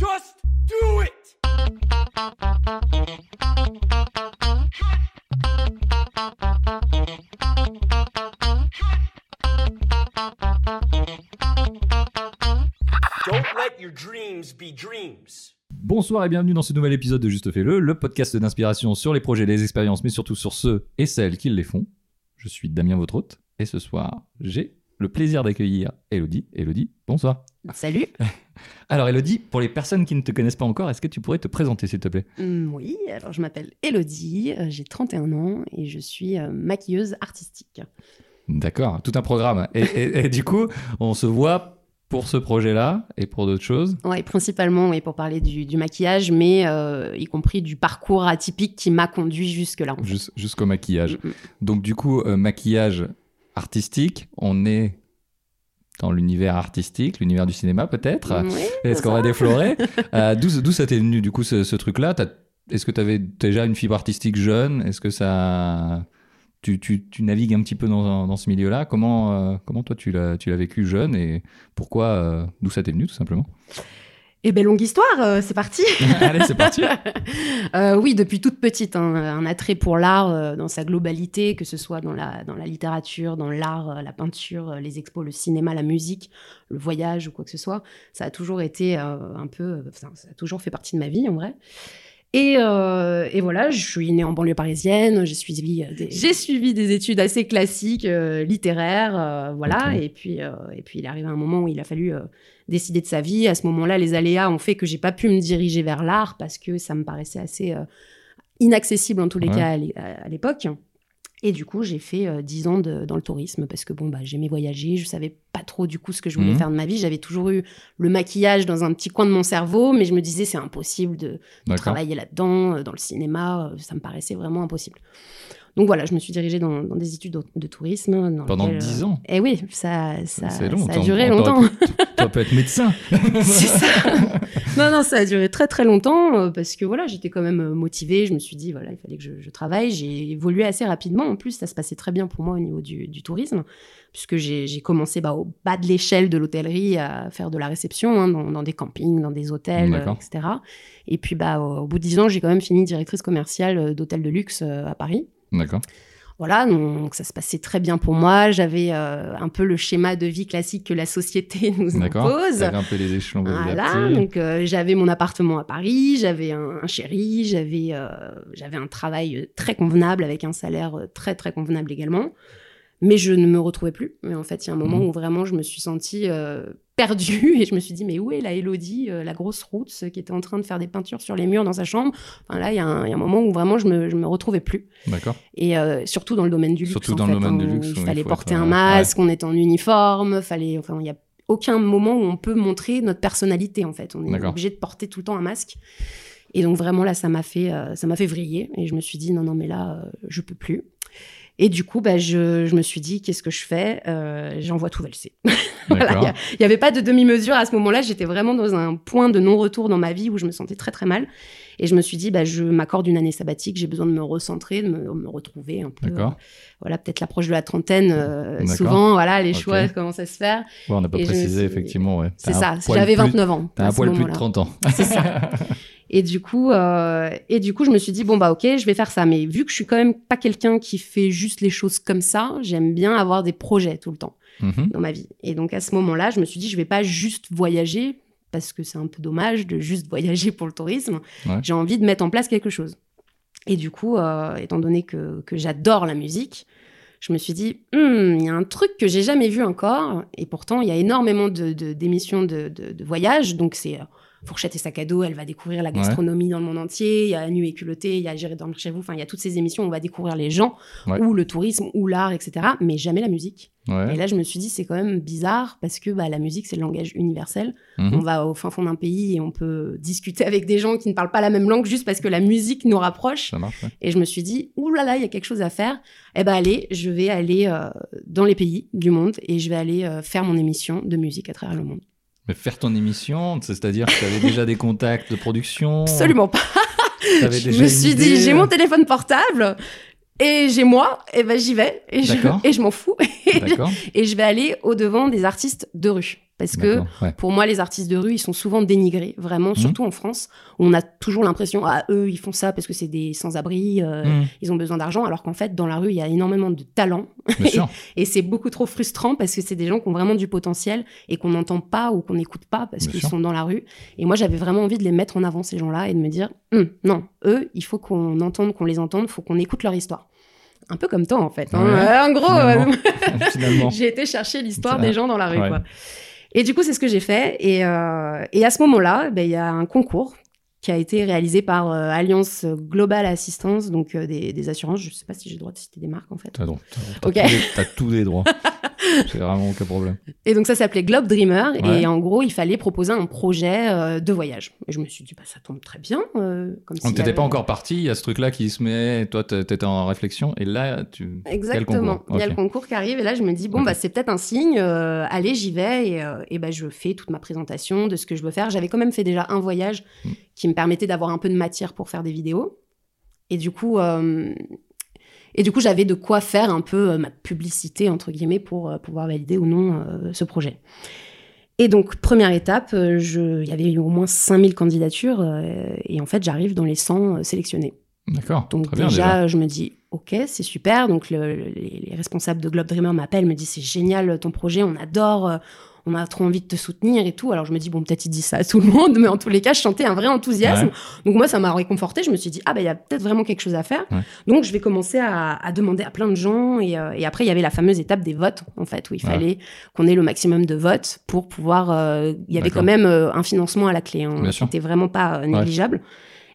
Just do it! Don't let your dreams be dreams. Bonsoir et bienvenue dans ce nouvel épisode de Juste Fais-le, le podcast d'inspiration sur les projets, les expériences, mais surtout sur ceux et celles qui les font. Je suis Damien, votre et ce soir, j'ai le plaisir d'accueillir Elodie. Elodie, bonsoir. Salut. Alors Elodie, pour les personnes qui ne te connaissent pas encore, est-ce que tu pourrais te présenter s'il te plaît? Hum, oui, alors je m'appelle Elodie, euh, j'ai 31 ans et je suis euh, maquilleuse artistique. D'accord, tout un programme. Et, et- et du coup, on se voit pour ce projet-là et pour d'autres choses? Ouais, principalement oui, pour parler du, du maquillage, mais euh, y compris du parcours atypique qui m'a conduit jusque-là. en fait. Jus- jusqu'au maquillage. Mm, mm. Donc du coup, euh, maquillage artistique, on est dans l'univers artistique, l'univers du cinéma peut-être. Oui, Est-ce qu'on va déflorer Euh, D'où ça t'est venu du coup ce, ce truc-là? Est-ce que tu avais déjà une fibre artistique jeune? Est-ce que ça... Tu, tu, tu navigues un petit peu dans, dans ce milieu-là? Comment, euh, comment toi tu l'as tu l'as vécu jeune et pourquoi euh, D'où ça t'est venu tout simplement? Eh ben longue histoire, euh, c'est parti. Allez, c'est parti Euh, oui, depuis toute petite, hein, un attrait pour l'art euh, dans sa globalité, que ce soit dans la, dans la littérature, dans l'art, euh, la peinture, euh, les expos, le cinéma, la musique, le voyage ou quoi que ce soit. Ça a toujours été un peu, ça a toujours fait partie de ma vie en vrai. Et, euh, et voilà, je suis née en banlieue parisienne, j'ai suivi, euh, des, j'ai suivi des études assez classiques, euh, littéraires, euh, voilà. Et puis, euh, et puis il est arrivé un moment où il a fallu décider de sa vie. À ce moment-là, les aléas ont fait que j'ai pas pu me diriger vers l'art parce que ça me paraissait assez inaccessible en tous les Ouais. cas à l'époque. Et du coup, j'ai fait euh, 10 ans de- dans le tourisme parce que bon, bah, j'aimais voyager, je savais pas trop du coup ce que je voulais Mhm. faire de ma vie. J'avais toujours eu le maquillage dans un petit coin de mon cerveau, mais je me disais c'est impossible de, travailler là-dedans, euh, dans le cinéma, euh, ça me paraissait vraiment impossible. Donc voilà, je me suis dirigée dans, dans des études de, de tourisme. dans Pendant lesquelles, 10 euh, ans Eh oui, ça, ça, C'est long. ça a duré on longtemps. pu- Tu peux être médecin C'est ça. non, non, ça a duré très très longtemps euh, parce que voilà, j'étais quand même euh, motivée. Je me suis dit, voilà, il fallait que je, je travaille. J'ai évolué assez rapidement. En plus, ça se passait très bien pour moi au niveau du, du tourisme, puisque j'ai commencé bah, au bas de l'échelle de l'hôtellerie à faire de la réception hein, dans, dans des campings, dans des hôtels, euh, etc. Et puis, bah, au, au bout de dix ans, j'ai quand même fini directrice commerciale euh, d'hôtels de luxe euh, à Paris. D'accord. Voilà, donc ça se passait très bien pour moi. J'avais euh, un peu le schéma de vie classique que la société nous impose. T'as grimpé les échelons Voilà, donc euh, j'avais mon appartement à Paris, j'avais un, un chéri, j'avais euh, j'avais un travail très convenable avec un salaire très très convenable également, mais je ne me retrouvais plus. Mais en fait, il y a un moment Mhm. où vraiment je me suis sentie euh, perdue et je me suis dit mais où est la Elodie, euh, la grosse route, qui était en train de faire des peintures sur les murs dans sa chambre? Enfin là, il y, a un il y a un moment où vraiment je me je me retrouvais plus D'accord. et euh, surtout dans le domaine du luxe. Surtout dans le domaine hein, du luxe, Il fallait porter être, un euh, masque, on était en uniforme, fallait, enfin, il y a aucun moment où on peut montrer notre personnalité en fait. On est obligé de porter tout le temps un masque. Et donc vraiment là, ça m'a fait, euh, ça m'a fait vriller. Et je me suis dit non non mais là, euh, je peux plus. Et du coup, bah, je, je me suis dit qu'est-ce que je fais? Euh, J'envoie tout valser. Voilà, il n'y avait pas de demi-mesure à ce moment-là. J'étais vraiment dans un point de non-retour dans ma vie où je me sentais très très mal. Et je me suis dit, bah, je m'accorde une année sabbatique. J'ai besoin de me recentrer, de me, me retrouver un peu. D'accord. euh, voilà, peut-être l'approche de la trentaine. euh, souvent, voilà, les Ok. choix commencent à se faire. Ouais, on n'a pas Et précisé, suis- effectivement. Ouais. C'est ça. J'avais plus- 29 ans. T'as un poil plus de moment-là. 30 ans. C'est ça. Et du coup, euh, et du coup, je me suis dit bon bah ok, je vais faire ça. Mais vu que je suis quand même pas quelqu'un qui fait juste les choses comme ça, j'aime bien avoir des projets tout le temps Mhm. dans ma vie. Et donc à ce moment-là, je me suis dit je vais pas juste voyager parce que c'est un peu dommage de juste voyager pour le tourisme. Ouais. J'ai envie de mettre en place quelque chose. Et du coup, euh, étant donné que, que j'adore la musique, je me suis dit, Hmm, il y a un truc que j'ai jamais vu encore, et pourtant il y a énormément de, d'émissions de, de, de voyage, donc c'est euh, Fourchette et sac à dos, elle va découvrir la gastronomie dans le monde entier, il y a Nu et culotté, il y a Gérer dormir chez vous, enfin il y a toutes ces émissions où on va découvrir les gens, Ouais. ou le tourisme, ou l'art, etc., mais jamais la musique. Ouais. Et là je me suis dit, c'est quand même bizarre, parce que bah, la musique c'est le langage universel, Mhm. on va au fin fond d'un pays et on peut discuter avec des gens qui ne parlent pas la même langue juste parce que la musique nous rapproche. Ça marche, ouais. Et je me suis dit, ouh là là, il y a quelque chose à faire. Eh ben allez, je vais aller euh, dans les pays du monde et je vais aller euh, faire mon émission de musique à travers le monde. Mais faire ton émission, c'est-à-dire que tu avais déjà des contacts de production Absolument pas. Je me suis dit, j'ai mon téléphone portable et j'ai moi, et ben j'y vais et je, et je m'en fous. Et je vais aller au devant des artistes de rue. Parce que ouais. pour moi, les artistes de rue, ils sont souvent dénigrés, vraiment, Mhm. surtout en France, où on a toujours l'impression, ah, eux, ils font ça parce que c'est des sans-abri, euh, Mmh, ils ont besoin d'argent, alors qu'en fait, dans la rue, il y a énormément de talent. Et c'est beaucoup trop frustrant parce que c'est des gens qui ont vraiment du potentiel et qu'on n'entend pas ou qu'on n'écoute pas parce qu'ils sont dans la rue. Et moi, j'avais vraiment envie de les mettre en avant, ces gens-là, et de me dire, Hum, non, eux, il faut qu'on entende, qu'on les entende, il faut qu'on écoute leur histoire. Un peu comme toi, en fait. hein. Ouais, Euh, en gros, euh, j'ai été chercher l'histoire des gens dans la rue, ouais. quoi. Et du coup, c'est ce que j'ai fait. Et, euh, à ce moment-là, ben, il y a un concours qui a été réalisé par euh, Alliance Global Assistance, donc euh, des, des assurances. Je ne sais pas si j'ai le droit de citer des marques, en fait. T'as, donc- t'as- t'as Ok. tous tous les droits. C'est vraiment aucun problème. Et donc ça s'appelait Globe Dreamer Ouais. et en gros il fallait proposer un projet euh, de voyage. Et je me suis dit bah ça tombe très bien. comme y t'étais avait- pas encore parti, il y a ce truc-là qui se met, toi t'étais en réflexion, et là tu... Exactement. Il y a le concours qui arrive et là je me dis bon bah c'est peut-être un signe. allez j'y vais et, et bah je fais toute ma présentation de ce que je veux faire. J'avais quand même fait déjà un voyage Mm. Qui me permettait d'avoir un peu de matière pour faire des vidéos. Et du coup euh, et du coup j'avais de quoi faire un peu euh, ma publicité entre guillemets pour euh, pouvoir valider ou non ce projet. Et donc, première étape, je... il y avait eu au moins 5000 candidatures et en fait, j'arrive dans les 100 euh, sélectionnés. D'accord, Donc très déjà, je me dis, ok, c'est super. Donc le- les, les responsables de Globe Dreamer m'appellent, me disent, c'est génial ton projet, on adore, on a trop envie de te soutenir et tout. Alors je me dis, bon, peut-être il dit ça à tout le monde, mais en tous les cas, je sentais un vrai enthousiasme. Ouais. Donc moi, ça m'a réconforté. Je me suis dit, ah ben il y a peut-être vraiment quelque chose à faire. Ouais. Donc je vais commencer à, à demander à plein de gens. Et, euh, et après, il y avait la fameuse étape des votes, en fait, où il Ouais. fallait qu'on ait le maximum de votes pour pouvoir... euh, il y avait quand même euh, un financement à la clé. Hein, Bien sûr. C'était vraiment pas négligeable.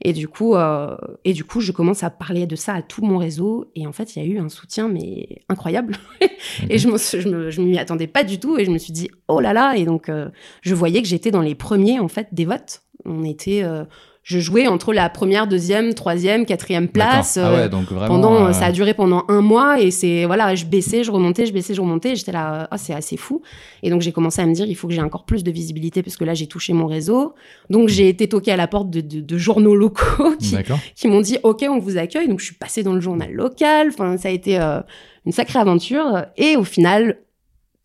Et du coup, euh, et du coup, je commence à parler de ça à tout mon réseau. Et en fait, il y a eu un soutien mais incroyable. et je me, je me, je m'y attendais pas du tout. Et je me suis dit, oh là là. Et donc, euh, je voyais que j'étais dans les premiers en fait des votes. On était, euh, je jouais entre la première, deuxième, troisième, quatrième place. Ah euh, ouais, donc vraiment... pendant, euh, ça a duré pendant un mois et c'est voilà, je baissais, je remontais, je baissais, je remontais. J'étais là, ah c'est assez fou. Et donc j'ai commencé à me dire, il faut que j'ai encore plus de visibilité parce que là j'ai touché mon réseau. Donc j'ai été toquée à la porte de, de- de journaux locaux qui, m'ont dit, ok, on vous accueille. Donc je suis passée dans le journal local. Enfin, ça a été euh, une sacrée aventure. Et au final,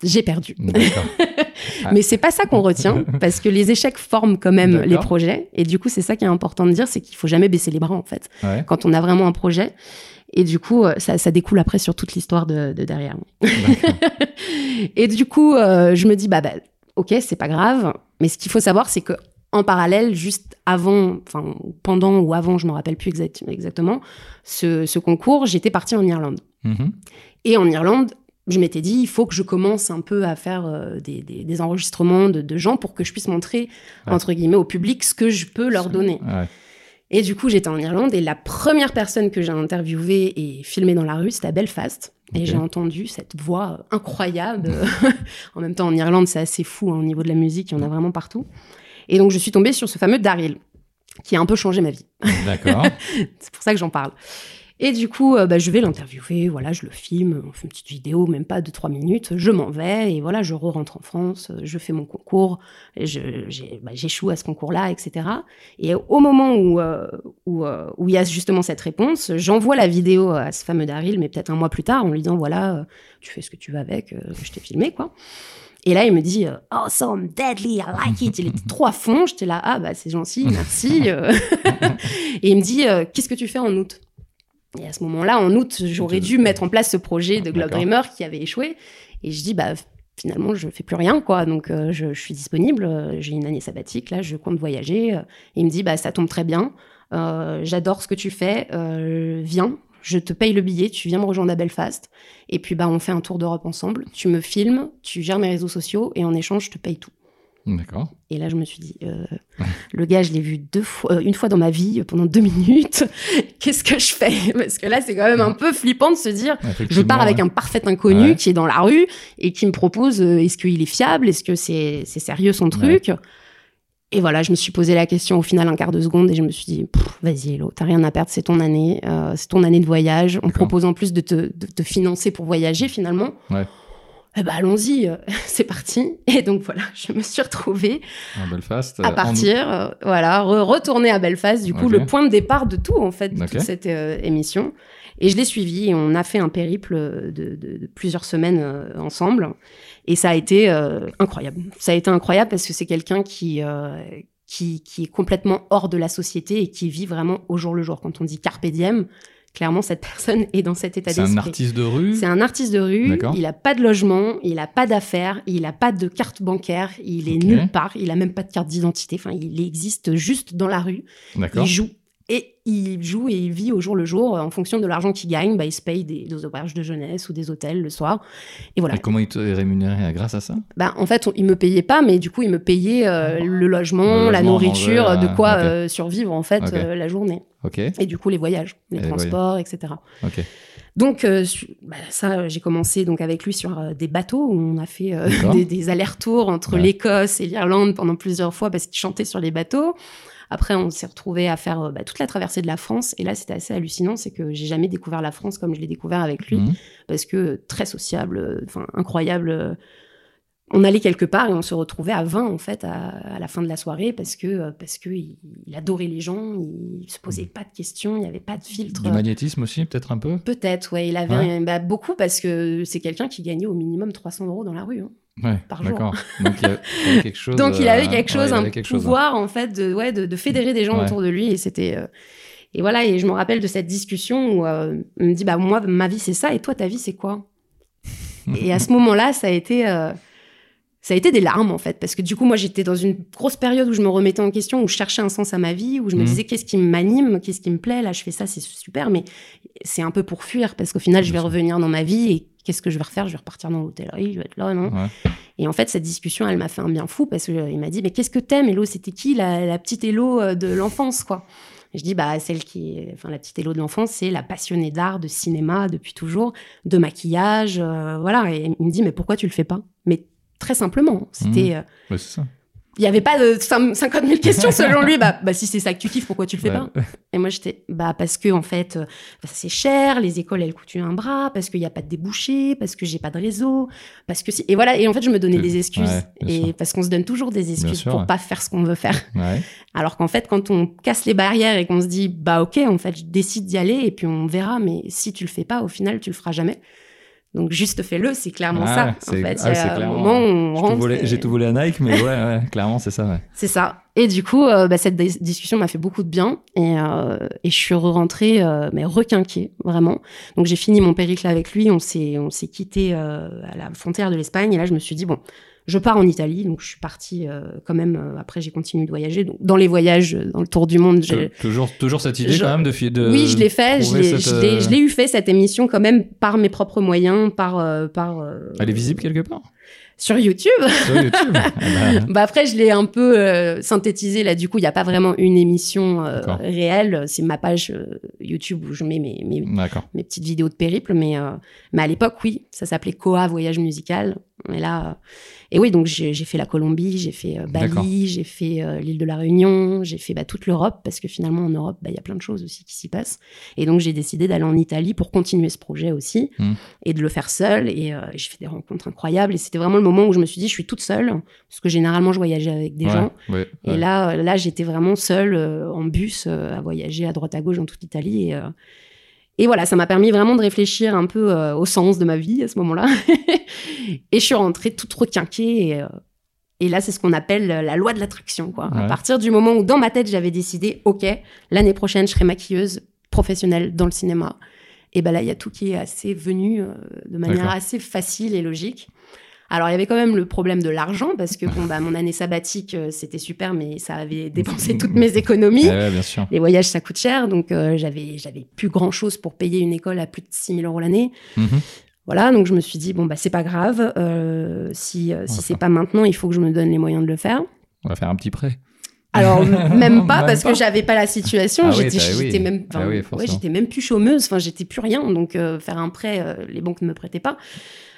j'ai perdu. Ah. Mais c'est pas ça qu'on retient, parce que les échecs forment quand même les projets. Et du coup, c'est ça qui est important de dire, c'est qu'il faut jamais baisser les bras, en fait, Ouais. quand on a vraiment un projet. Et du coup, euh, ça, ça découle après sur toute l'histoire de, de derrière. Et du coup, euh, je me dis, bah, bah ok, c'est pas grave. Mais ce qu'il faut savoir, c'est que en parallèle, juste avant, enfin pendant ou avant, je me rappelle plus exact- exactement, ce, ce concours, j'étais partie en Irlande. Mhm. Et en Irlande, je m'étais dit, il faut que je commence un peu à faire euh, des, des- des enregistrements de, de gens pour que je puisse montrer, Ouais. entre guillemets, au public ce que je peux leur donner. Ouais. Et du coup, j'étais en Irlande et la première personne que j'ai interviewée et filmée dans la rue, c'était à Belfast. Et j'ai entendu cette voix incroyable. en même temps, en Irlande, c'est assez fou hein, au niveau de la musique, il y en a vraiment partout. Et donc, je suis tombée sur ce fameux Daryl, qui a un peu changé ma vie. D'accord. C'est pour ça que j'en parle. Et du coup, euh, bah, je vais l'interviewer, voilà, je le filme, on fait une petite vidéo, même pas de trois minutes, je m'en vais, et voilà, je re-rentre en France, je fais mon concours, bah, j'échoue à ce concours-là, etc. Et au moment où, euh, euh, où il y a justement cette réponse, j'envoie la vidéo à ce fameux Daryl, mais peut-être un mois plus tard, en lui disant, voilà, tu fais ce que tu veux avec, je t'ai filmé, quoi. Et là, il me dit, awesome, deadly, I like it. Il était trop à fond. J'étais là, ah, bah, c'est gentil, merci. et il me dit, qu'est-ce que tu fais en août? Et à ce moment-là, en août, j'aurais dû mettre en place ce projet de Globe. Dreamer qui avait échoué. Et je dis, bah, finalement, je fais plus rien, quoi. Donc, euh, je, je suis disponible. euh, J'ai une année sabbatique, là, je compte voyager. euh. Et il me dit, bah, ça tombe très bien. Euh, J'adore ce que tu fais. viens, je te paye le billet. Tu viens me rejoindre à Belfast. Et puis, bah, on fait un tour d'Europe ensemble. Tu me filmes, tu gères mes réseaux sociaux. Et en échange, je te paye tout. D'accord. Et là, je me suis dit, euh, le gars, je l'ai vu deux fois, euh, une fois dans ma vie, pendant deux minutes. Qu'est-ce que je fais? Parce que là, c'est quand même un peu flippant de se dire, je pars avec ouais. un parfait inconnu Ouais. qui est dans la rue et qui me propose, euh, est-ce qu'il est fiable? Est-ce que c'est c'est sérieux son truc? Et voilà, je me suis posé la question au final un quart de seconde et je me suis dit, vas-y, Hello, t'as rien à perdre, c'est ton année, c'est ton année de voyage. On propose en plus de te, de te financer pour voyager finalement. Ouais. Eh ben allons-y, euh, c'est parti. Et donc voilà, je me suis retrouvée À Belfast. euh, à en- partir, euh, voilà, re- retourner à Belfast, du coup, le point de départ de tout, en fait, de toute cette euh, émission. Et je l'ai suivi et on a fait un périple de, de- de plusieurs semaines euh, ensemble. Et ça a été euh, incroyable. Ça a été incroyable parce que c'est quelqu'un qui, euh, qui, qui est complètement hors de la société et qui vit vraiment au jour le jour. Quand on dit carpe diem, clairement, cette personne est dans cet état C'est un d'esprit. artiste de rue. C'est un artiste de rue, il a pas de logement, il a pas d'affaires, il a pas de carte bancaire, il est nulle part, il a même pas de carte d'identité, enfin il existe juste dans la rue, il joue et il joue et il vit au jour le jour euh, en fonction de l'argent qu'il gagne, bah, il se paye des, des auberges de jeunesse ou des hôtels le soir. Et voilà. Et comment il te est rémunéré grâce à ça? Bah, en fait, on- il me payait pas, mais du coup, il me payait euh, le logement, Le la logement, nourriture, de quoi euh, euh, survivre en fait euh, la journée. Et du coup, les voyages, les Et transports, etc. Donc, euh, bah, ça, j'ai commencé donc avec lui sur euh, des bateaux où on a fait euh, des, des allers-retours entre Ouais. l'Écosse et l'Irlande pendant plusieurs fois parce qu'il chantait sur les bateaux. Après, on s'est retrouvé à faire bah, toute la traversée de la France. Et là, c'était assez hallucinant, c'est que j'ai jamais découvert la France comme je l'ai découvert avec lui, Mhm. parce que très sociable, enfin incroyable. On allait quelque part et on se retrouvait à 20 en fait à, à la fin de la soirée parce que euh, parce que il, il adorait les gens, il se posait pas de questions, il n'y avait pas de filtre. Du magnétisme aussi, peut-être un peu? Peut-être, ouais, il avait Ouais. bah, beaucoup parce que c'est quelqu'un qui gagnait au minimum 300 euros dans la rue. hein. Ouais, Par jour. Donc il il avait quelque chose. Donc il avait euh, quelque ouais, chose, il un avait quelque chose, hein. pouvoir en fait de, ouais, de, de fédérer des gens autour de lui et c'était euh, et voilà et je me rappelle de cette discussion où euh, on me dit bah moi ma vie c'est ça et toi ta vie c'est quoi? Et à ce moment-là ça a été euh, ça a été des larmes en fait parce que du coup moi j'étais dans une grosse période où je me remettais en question où je cherchais un sens à ma vie où je me Mhm. disais qu'est-ce qui m'anime qu'est-ce qui me plaît? Là je fais ça c'est super mais c'est un peu pour fuir parce qu'au final je vais revenir dans ma vie et qu'est-ce que je vais refaire? Je vais repartir dans l'hôtellerie je vais être là non? Ouais. et en fait, cette discussion, elle m'a fait un bien fou parce qu'il m'a dit, mais qu'est-ce que t'aimes, Hello C'était qui la, la petite Hello euh, de l'enfance, quoi? Je dis, bah, celle qui enfin, la petite Hello de l'enfance, c'est la passionnée d'art, de cinéma depuis toujours, de maquillage, euh, voilà. Et il me dit, mais pourquoi tu le fais pas? Mais très simplement, c'était, euh, Ouais, c'est ça. il y avait pas de cin- 50 000 questions selon lui. Bah, bah si c'est ça que tu kiffes, pourquoi tu le fais Ouais. pas Et moi, j'étais, bah, parce que, en fait, euh, bah, c'est cher, les écoles, elles coûtent un bras, parce qu'il n'y a pas de débouchés, parce que j'ai pas de réseau, parce que si. Et voilà. Et en fait, je me donnais des excuses. ouais, et sûr. parce qu'on se donne toujours des excuses sûr, pour pas faire ce qu'on veut faire. Alors qu'en fait, quand on casse les barrières et qu'on se dit, bah, ok, en fait, je décide d'y aller et puis on verra, mais si tu le fais pas, au final, tu le feras jamais. Donc, juste fais-le, c'est clairement Ah, ça. En fait, ah, il y un moment où on J'ai tout rentre J'ai tout volé à Nike, mais ouais, ouais, clairement, c'est ça. Ouais. c'est ça. Et du coup, euh, bah, cette dis- discussion m'a fait beaucoup de bien et, euh, et je suis rentrée, euh, mais requinquée, vraiment. Donc j'ai fini mon périple avec lui, on s'est on s'est quitté à la frontière de l'Espagne et là je me suis dit bon, je pars en Italie, donc je suis partie euh, quand même. euh, après j'ai continué de voyager, donc dans les voyages, euh, dans le tour du monde, j'ai Tou- Toujours, toujours cette idée je- quand même de, de oui, je l'ai fait. Je l'ai, cette, eu fait cette émission quand même par mes propres moyens, par euh, par Elle est visible quelque part? sur YouTube. sur YouTube. Eh ben, Bah après, je l'ai un peu synthétisé là. Du coup, il n'y a pas vraiment une émission réelle. C'est ma page YouTube où je mets mes, mes, petites vidéos de périple. Mais, mais à l'époque, oui, ça s'appelait Koa Voyage Musical. Et là, et oui, donc j'ai fait la Colombie, j'ai fait euh. Bali, j'ai fait euh, l'île de la Réunion, j'ai fait bah, toute l'Europe parce que finalement en Europe, bah, il y a plein de choses aussi qui s'y passent. Et donc j'ai décidé d'aller en Italie pour continuer ce projet aussi Hmm. et de le faire seul. Et euh, j'ai fait des rencontres incroyables. Et c'était vraiment le moment où je me suis dit, je suis toute seule parce que généralement je voyageais avec des Ouais, gens. ouais, Et ouais. là, là, j'étais vraiment seule en bus à voyager à droite à gauche dans toute l'Italie. Et, et voilà, ça m'a permis vraiment de réfléchir un peu euh, au sens de ma vie à ce moment-là. et je suis rentrée toute requinquée. Et, euh, et là, c'est ce qu'on appelle la loi de l'attraction. Quoi. À partir du moment où dans ma tête, j'avais décidé, OK, l'année prochaine, je serai maquilleuse professionnelle dans le cinéma. Et ben là, il y a tout qui est assez venu euh, de manière assez facile et logique. Alors, il y avait quand même le problème de l'argent, parce que bon, bah, mon année sabbatique, euh, c'était super, mais ça avait dépensé toutes mes économies. Eh ouais, bien sûr. Les voyages, ça coûte cher, donc euh, j'avais, j'avais plus grand chose pour payer une école à plus de 6 000 euros l'année. Mhm. Voilà, donc je me suis dit, bon, bah, c'est pas grave, euh, si, euh, si c'est pas maintenant, il faut que je me donne les moyens de le faire. On va faire un petit prêt. Alors, même pas, parce que j'avais pas la situation, Ah oui, j'étais, oui. même, Ah oui, ouais, j'étais même plus chômeuse, enfin, j'étais plus rien, donc euh, faire un prêt, euh, les banques ne me prêtaient pas.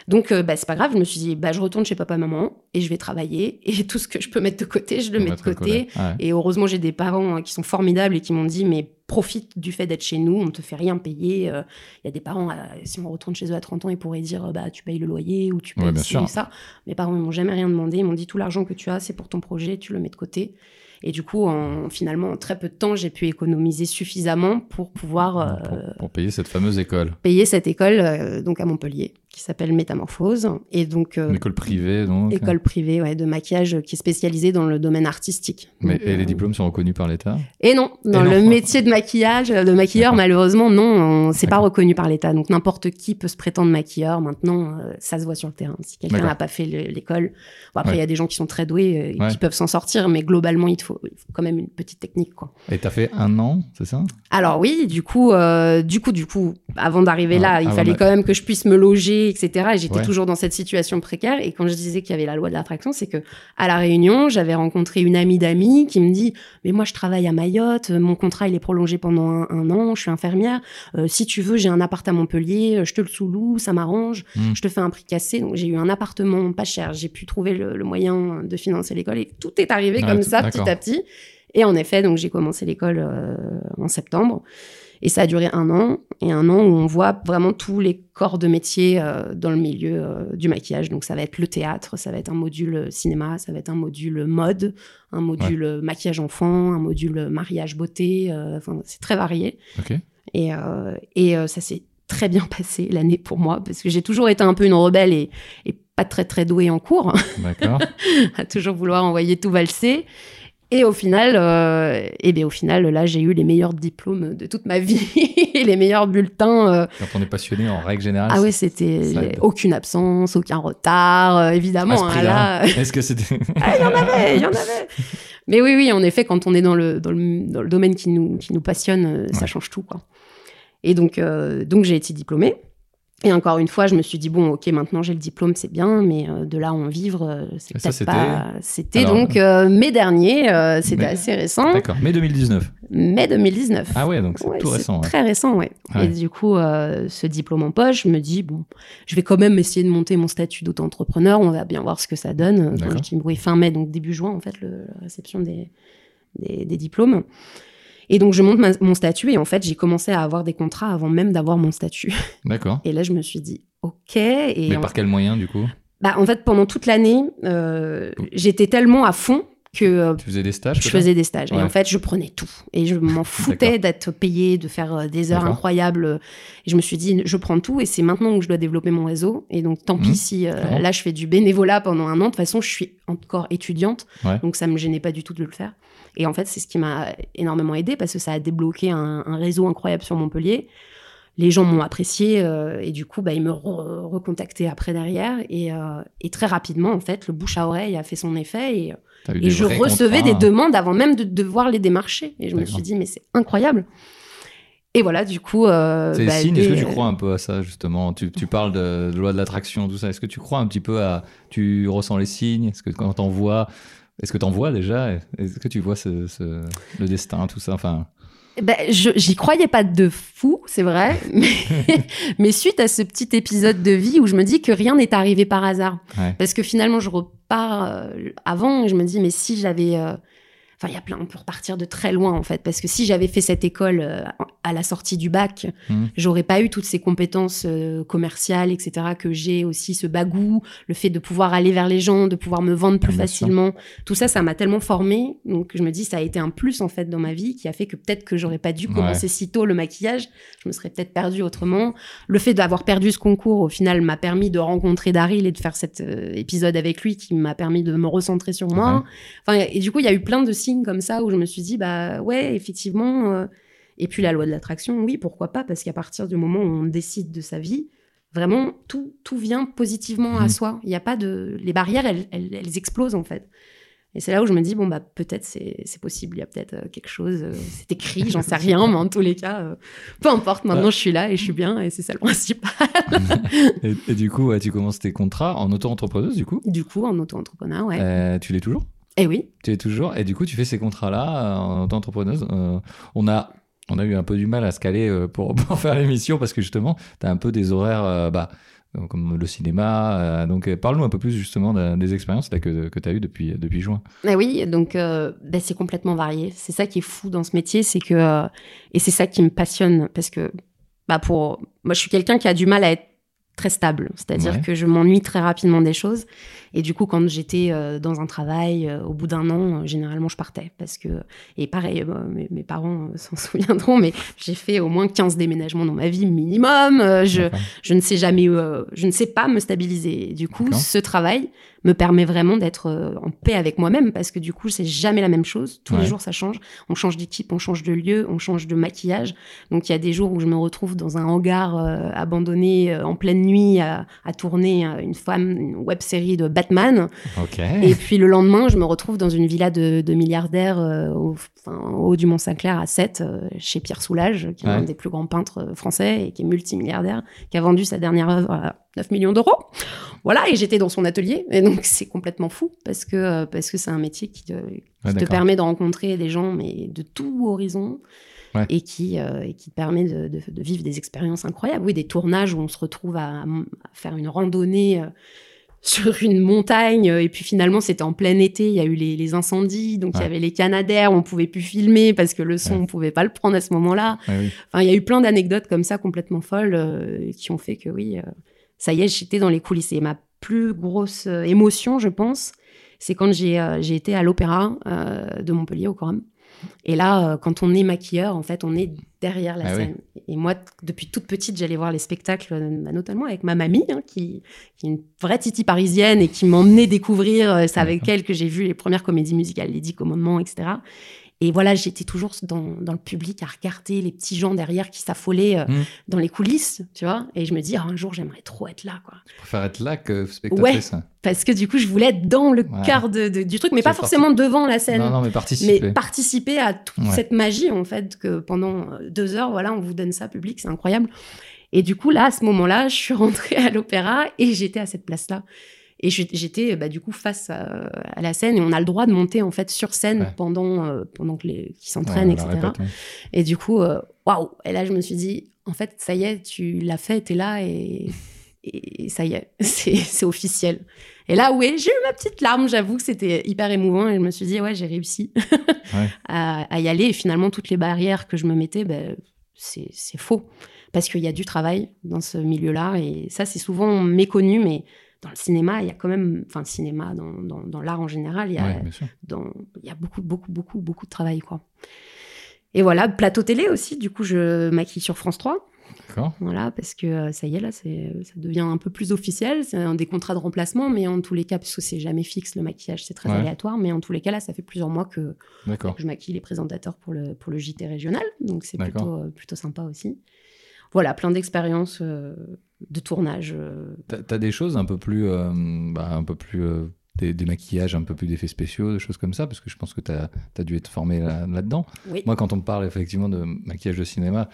Donc, euh, bah, c'est pas grave, je me suis dit, bah, je retourne chez papa-maman et je vais travailler et tout ce que je peux mettre de côté, je le On mets de côté. Ouais. Et heureusement, j'ai des parents hein, qui sont formidables et qui m'ont dit, mais profitent du fait d'être chez nous, on ne te fait rien payer. euh, Il y a des parents, euh, si on retourne chez eux à 30 ans, ils pourraient dire euh, bah, tu payes le loyer ou tu payes Ouais, bien ci sûr. ou ça. Mes parents ne m'ont jamais rien demandé. Ils m'ont dit tout l'argent que tu as, c'est pour ton projet, tu le mets de côté. Et du coup, en, finalement, en très peu de temps, j'ai pu économiser suffisamment pour pouvoir euh, pour, pour payer cette fameuse école. payer cette école euh, donc à Montpellier, qui s'appelle Métamorphose. Et donc, euh, Une école privée, donc. école privée ouais, de maquillage qui est spécialisée dans le domaine artistique. Mais, Donc, et les euh, diplômes sont reconnus par l'État? Et non, dans non. le métier de maquillage, euh, de maquilleur, malheureusement, non, on- c'est pas reconnu par l'État. Donc n'importe qui peut se prétendre maquilleur. Maintenant, euh, ça se voit sur le terrain. Si quelqu'un n'a pas fait le- l'école, bon, après il Ouais. y a des gens qui sont très doués euh, et Ouais. qui peuvent s'en sortir, mais globalement, il faut, il faut quand même une petite technique, quoi. Et t'as fait un an, c'est ça? Alors oui, du coup, euh, du coup, du coup, avant d'arriver Ah, là, il fallait quand même que je puisse me loger, etc. Et j'étais Ouais. toujours dans cette situation précaire. Et quand je disais qu'il y avait la loi de l'attraction, c'est que à la Réunion, j'avais rencontré une amie d'amis qui me dit "Mais moi, je travaille à Mayotte. Mon contrat, il est prolongé pendant un, un an. Je suis infirmière. Euh, si tu veux, j'ai un appart à Montpellier. euh, Je te le sous-loue, ça m'arrange. Hmm. Je te fais un prix cassé." Donc j'ai eu un appartement pas cher. J'ai pu trouver le, le moyen de financer l'école. Et tout est arrivé Ouais, comme tout- ça, petit à petit. Et en effet, donc j'ai commencé l'école euh, en septembre. Et ça a duré un an, et un an où on voit vraiment tous les corps de métier euh, dans le milieu euh, du maquillage. Donc ça va être le théâtre, ça va être un module cinéma, ça va être un module mode, un module maquillage enfant, un module mariage beauté. euh, Enfin, c'est très varié. Et, euh, et euh, ça s'est très bien passé l'année pour moi, parce que j'ai toujours été un peu une rebelle et, et pas très très douée en cours, D'accord. à toujours vouloir envoyer tout valser. Et au final, euh, eh bien, au final, là, j'ai eu les meilleurs diplômes de toute ma vie, et les meilleurs bulletins. euh. Quand on est passionné, en règle générale. Ah ouais, c'était aucune absence, aucun retard, euh, à évidemment. ce hein, là, Est-ce que c'était. ah, il y en avait, il y en avait. Mais oui, oui, en effet, quand on est dans le, dans le, dans le domaine qui nous, qui nous passionne, ça change tout. Quoi. Et donc, donc j'ai été diplômée. Et encore une fois, je me suis dit, bon, ok, maintenant j'ai le diplôme, c'est bien, mais euh, de là à en vivre, euh, c'est peut-être pas... C'était Alors, donc euh, mai dernier, c'était mai- assez récent, D'accord. Mai 2019. mai 2019. Ah ouais, donc c'est Ouais, tout récent. ouais. Très récent, ouais. Ouais. Et du coup, ce diplôme en poche, je me dis, bon, je vais quand même essayer de monter mon statut d'auto-entrepreneur, on va bien voir ce que ça donne. D'accord. je dis oui, fin mai, donc début juin, en fait, le- la réception des, des, des diplômes. Et donc, je monte ma- mon statut et en fait, j'ai commencé à avoir des contrats avant même d'avoir mon statut. D'accord. Et là, je me suis dit, ok. Et Mais en, par quel moyen, du coup? Bah, en fait, pendant toute l'année, euh, j'étais tellement à fond que euh, Tu faisais des stages je faisais des stages. Et en fait, je prenais tout. Et je m'en foutais d'être payée, de faire euh, des heures incroyables. Et je me suis dit, je prends tout et c'est maintenant que je dois développer mon réseau. Et donc, tant Mhm. pis si euh, là, je fais du bénévolat pendant un an. De toute façon, je suis encore étudiante. Ouais. Donc, ça me gênait pas du tout de le faire. Et en fait, c'est ce qui m'a énormément aidé parce que ça a débloqué un, un réseau incroyable sur Montpellier. Les gens m'ont apprécié euh, et du coup, bah, ils me re- recontactaient après derrière. Et, euh, et très rapidement, en fait, le bouche à oreille a fait son effet. Et, je recevais contrats. des demandes avant même de devoir les démarcher. Et je me suis dit, mais c'est incroyable. Et voilà, du coup. euh, C'est bah, signes, est-ce que tu crois un peu à ça, justement? Tu, tu parles de, de loi de l'attraction, tout ça. Est-ce que tu crois un petit peu à. Tu ressens les signes? Est-ce que quand t'en vois. Est-ce que t'en vois déjà? Est-ce que tu vois ce, ce- le destin, tout ça? Enfin, Ben, j'y croyais pas de fou, c'est vrai. Mais, mais suite à ce petit épisode de vie où je me dis que rien n'est arrivé par hasard. Ouais. Parce que finalement, je repars euh, avant et je me dis, mais si j'avais. euh, Enfin, il y a plein, on peut repartir de très loin en fait, parce que si j'avais fait cette école euh, à la sortie du bac, Mhm. j'aurais pas eu toutes ces compétences euh, commerciales, etc. que j'ai aussi, ce bagou, le fait de pouvoir aller vers les gens, de pouvoir me vendre plus sûr. facilement. Tout ça, ça m'a tellement formé, donc je me dis ça a été un plus en fait dans ma vie qui a fait que peut-être que j'aurais pas dû Ouais. commencer si tôt le maquillage, je me serais peut-être perdue autrement. Le fait d'avoir perdu ce concours au final m'a permis de rencontrer Daryl et de faire cet euh, épisode avec lui qui m'a permis de me recentrer sur moi. Enfin, et du coup, il y a eu plein de signes comme ça où je me suis dit, bah ouais, effectivement. euh, Et puis la loi de l'attraction, oui, pourquoi pas Parce qu'à partir du moment où on décide de sa vie, vraiment, tout, tout vient positivement à Mhm. soi. Il n'y a pas de... Les barrières, elles, elles, elles explosent en fait. Et c'est là où je me dis, bon, bah peut-être c'est c'est possible, il y a peut-être euh, quelque chose, euh, c'est écrit, j'en sais rien, mais en tous les cas, euh, peu importe, maintenant je suis là et je suis bien, et c'est ça le principal. et, et du coup, ouais, tu commences tes contrats en auto-entrepreneuse, du coup? Du coup, en auto-entrepreneur, ouais. Euh, Tu l'es toujours? Et oui, Tu es toujours Et du coup, tu fais ces contrats-là euh, en auto-entrepreneuse. Euh, on, a, on a eu un peu du mal à se caler euh, pour, pour faire l'émission parce que justement, tu as un peu des horaires. euh, bah, comme le cinéma. euh, donc, parle-nous un peu plus justement de- des expériences là, que, que tu as eues depuis, depuis juin. Ah oui, donc euh, ben, c'est complètement varié. C'est ça qui est fou dans ce métier, c'est que euh, et c'est ça qui me passionne parce que bah pour moi je suis quelqu'un qui a du mal à être très stable, c'est-à-dire Ouais. que je m'ennuie très rapidement des choses et du coup quand j'étais euh, dans un travail euh, au bout d'un an, euh, généralement je partais parce que et pareil mes, mes parents s'en souviendront mais j'ai fait au moins 15 déménagements dans ma vie minimum, je je ne sais jamais, je ne sais pas me stabiliser. Et du coup, ce travail me permet vraiment d'être en paix avec moi-même parce que du coup, c'est jamais la même chose. Tous Ouais. les jours, ça change. On change d'équipe, on change de lieu, on change de maquillage. Donc, il y a des jours où je me retrouve dans un hangar euh, abandonné euh, en pleine nuit à, à tourner euh, une femme, une web série de Batman. Et puis le lendemain, je me retrouve dans une villa de, de milliardaires euh, au, enfin, au haut du Mont Saint-Clair à 7, chez Pierre Soulages, qui est Ouais. un des plus grands peintres euh, français et qui est multimilliardaire, qui a vendu sa dernière œuvre à 9 millions d'euros. Voilà, et j'étais dans son atelier. Et donc c'est complètement fou parce que euh, parce que c'est un métier qui te, qui Ouais, te d'accord. permet de rencontrer des gens mais de tout horizon. Ouais. Et, qui, euh, et qui te permet de, de- de vivre des expériences incroyables. Oui, des tournages où on se retrouve à, à faire une randonnée euh, sur une montagne euh, et puis finalement c'était en plein été il y a eu les, les incendies donc il y avait les canadaires on pouvait plus filmer parce que le son Ouais. on pouvait pas le prendre à ce moment-là Ouais, oui. enfin il y a eu plein d'anecdotes comme ça complètement folles euh, qui ont fait que oui euh, ça y est j'étais dans les coulisses et ma plus grosse euh, émotion je pense c'est quand j'ai euh, j'ai été à l'opéra euh, de Montpellier au Corum et là euh, quand on est maquilleur en fait on est derrière la Ah oui. scène et moi depuis toute petite j'allais voir les spectacles euh, bah, notamment avec ma mamie hein, qui qui est une vraie titi parisienne et qui m'emmenait découvrir. euh, C'est avec elle que j'ai vu les premières comédies musicales, les Dix Commandements, etc. Et voilà, j'étais toujours dans, dans le public à regarder les petits gens derrière qui s'affolaient euh, Mhm. dans les coulisses, tu vois. Et je me dis, Ah, un jour, j'aimerais trop être là, quoi. Je préfère être là que spectatrice. hein. Parce que du coup, je voulais être dans le Ouais. cœur de- de- du truc, mais pas forcément devant la scène. Non, non, mais participer. Mais participer à toute Ouais. cette magie, en fait, que pendant euh, deux heures, voilà, on vous donne ça public, c'est incroyable. Et du coup, là, à ce moment-là, je suis rentrée à l'opéra et j'étais à cette place-là. Et j'étais, bah, du coup, face à, à la scène et on a le droit de monter, en fait, sur scène Ouais. pendant, euh, pendant que les, qu'ils Ouais, s'entraînent, etc. répète, ouais. Et du coup, euh, waouh! Et là, je me suis dit, en fait, ça y est, tu l'as fait, t'es là et, et ça y est, c'est officiel. Et là, oui, j'ai eu ma petite larme, j'avoue que c'était hyper émouvant et je me suis dit, ouais, j'ai réussi à, à y aller. Et finalement, toutes les barrières que je me mettais, ben, c'est c'est faux. Parce qu'il y a du travail dans ce milieu-là et ça, c'est souvent méconnu, mais dans le cinéma, il y a quand même, enfin, le cinéma, dans, dans, dans l'art en général, il y a, Ouais, bien sûr. dans, il y a beaucoup, beaucoup, beaucoup, beaucoup de travail, quoi. Et voilà, plateau télé aussi. Du coup, je maquille sur France 3. D'accord. Voilà, parce que euh, ça y est, là, c'est, ça devient un peu plus officiel. C'est un des contrats de remplacement, mais en tous les cas, parce que c'est jamais fixe, le maquillage, c'est très Ouais. aléatoire. Mais en tous les cas, là, ça fait plusieurs mois que D'accord. je maquille les présentateurs pour le, pour le JT régional. Donc, c'est D'accord. plutôt, euh, plutôt sympa aussi. Voilà, plein d'expériences euh, de tournage. euh, T'as t'as des choses un peu plus, euh, bah, un peu plus euh, des, des maquillages, un peu plus d'effets spéciaux, des choses comme ça, parce que je pense que t'as as dû être formé là- là-dedans. Oui. Moi, quand on me parle effectivement de maquillage de cinéma,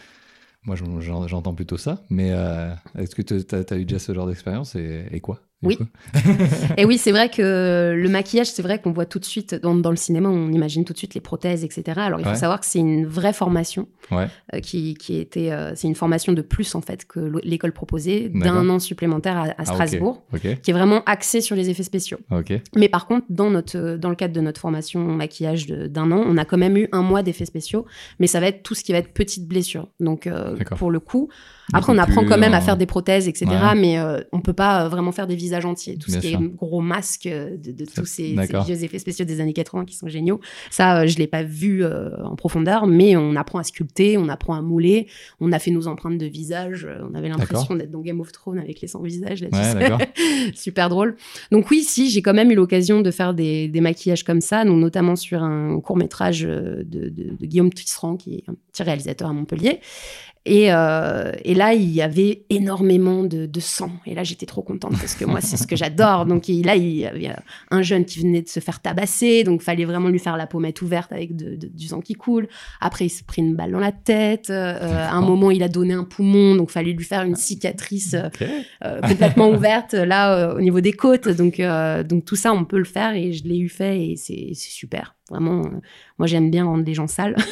moi j'en- j'en- j'entends plutôt ça. Mais euh, est-ce que t'as as eu déjà ce genre d'expérience et, et quoi? Oui. Et oui, c'est vrai que le maquillage, c'est vrai qu'on voit tout de suite, dans, dans le cinéma, on imagine tout de suite les prothèses, etc. Alors, il faut Ouais. savoir que c'est une vraie formation Ouais. euh, qui, qui était, euh, c'est une formation de plus, en fait, que l'école proposait, d'un an supplémentaire à, à Ah. Strasbourg, qui est vraiment axé sur les effets spéciaux. Mais par contre, dans, notre, euh, dans le cadre de notre formation maquillage d'un an, on a quand même eu un mois d'effets spéciaux, mais ça va être tout ce qui va être petites blessures. Donc, euh, pour le coup, après, on apprend quand même à en- faire des prothèses, etc. Ouais. Mais on peut pas vraiment faire des visages entiers. Tout Bien ce qui sûr. est gros masques euh, de, tous ces, vieux effets spéciaux des années 80 qui sont géniaux. Ça, euh, je l'ai pas vu euh, en profondeur, mais on apprend à sculpter, on apprend à mouler. On a fait nos empreintes de visage. On avait l'impression d'être dans Game of Thrones avec les 100 visages. Là, Ouais. Super drôle. Donc oui, si, j'ai quand même eu l'occasion de faire des, des maquillages comme ça, donc notamment sur un court métrage de, de- de Guillaume Tisserand, qui est un petit réalisateur à Montpellier. Et, euh, et là, il y avait énormément de, de sang. Et là, j'étais trop contente parce que moi, c'est ce que j'adore. Donc il- là, il y avait un jeune qui venait de se faire tabasser. Donc, fallait vraiment lui faire la pommette ouverte avec de- de- du sang qui coule. Après, il s'est pris une balle dans la tête. Euh, à un D'accord. moment, il a donné un poumon. Donc, fallait lui faire une cicatrice euh, euh, complètement ouverte là euh, au niveau des côtes. Donc, euh, donc tout ça, on peut le faire et je l'ai eu fait et c'est c'est super. Vraiment, euh, moi j'aime bien rendre les gens sales.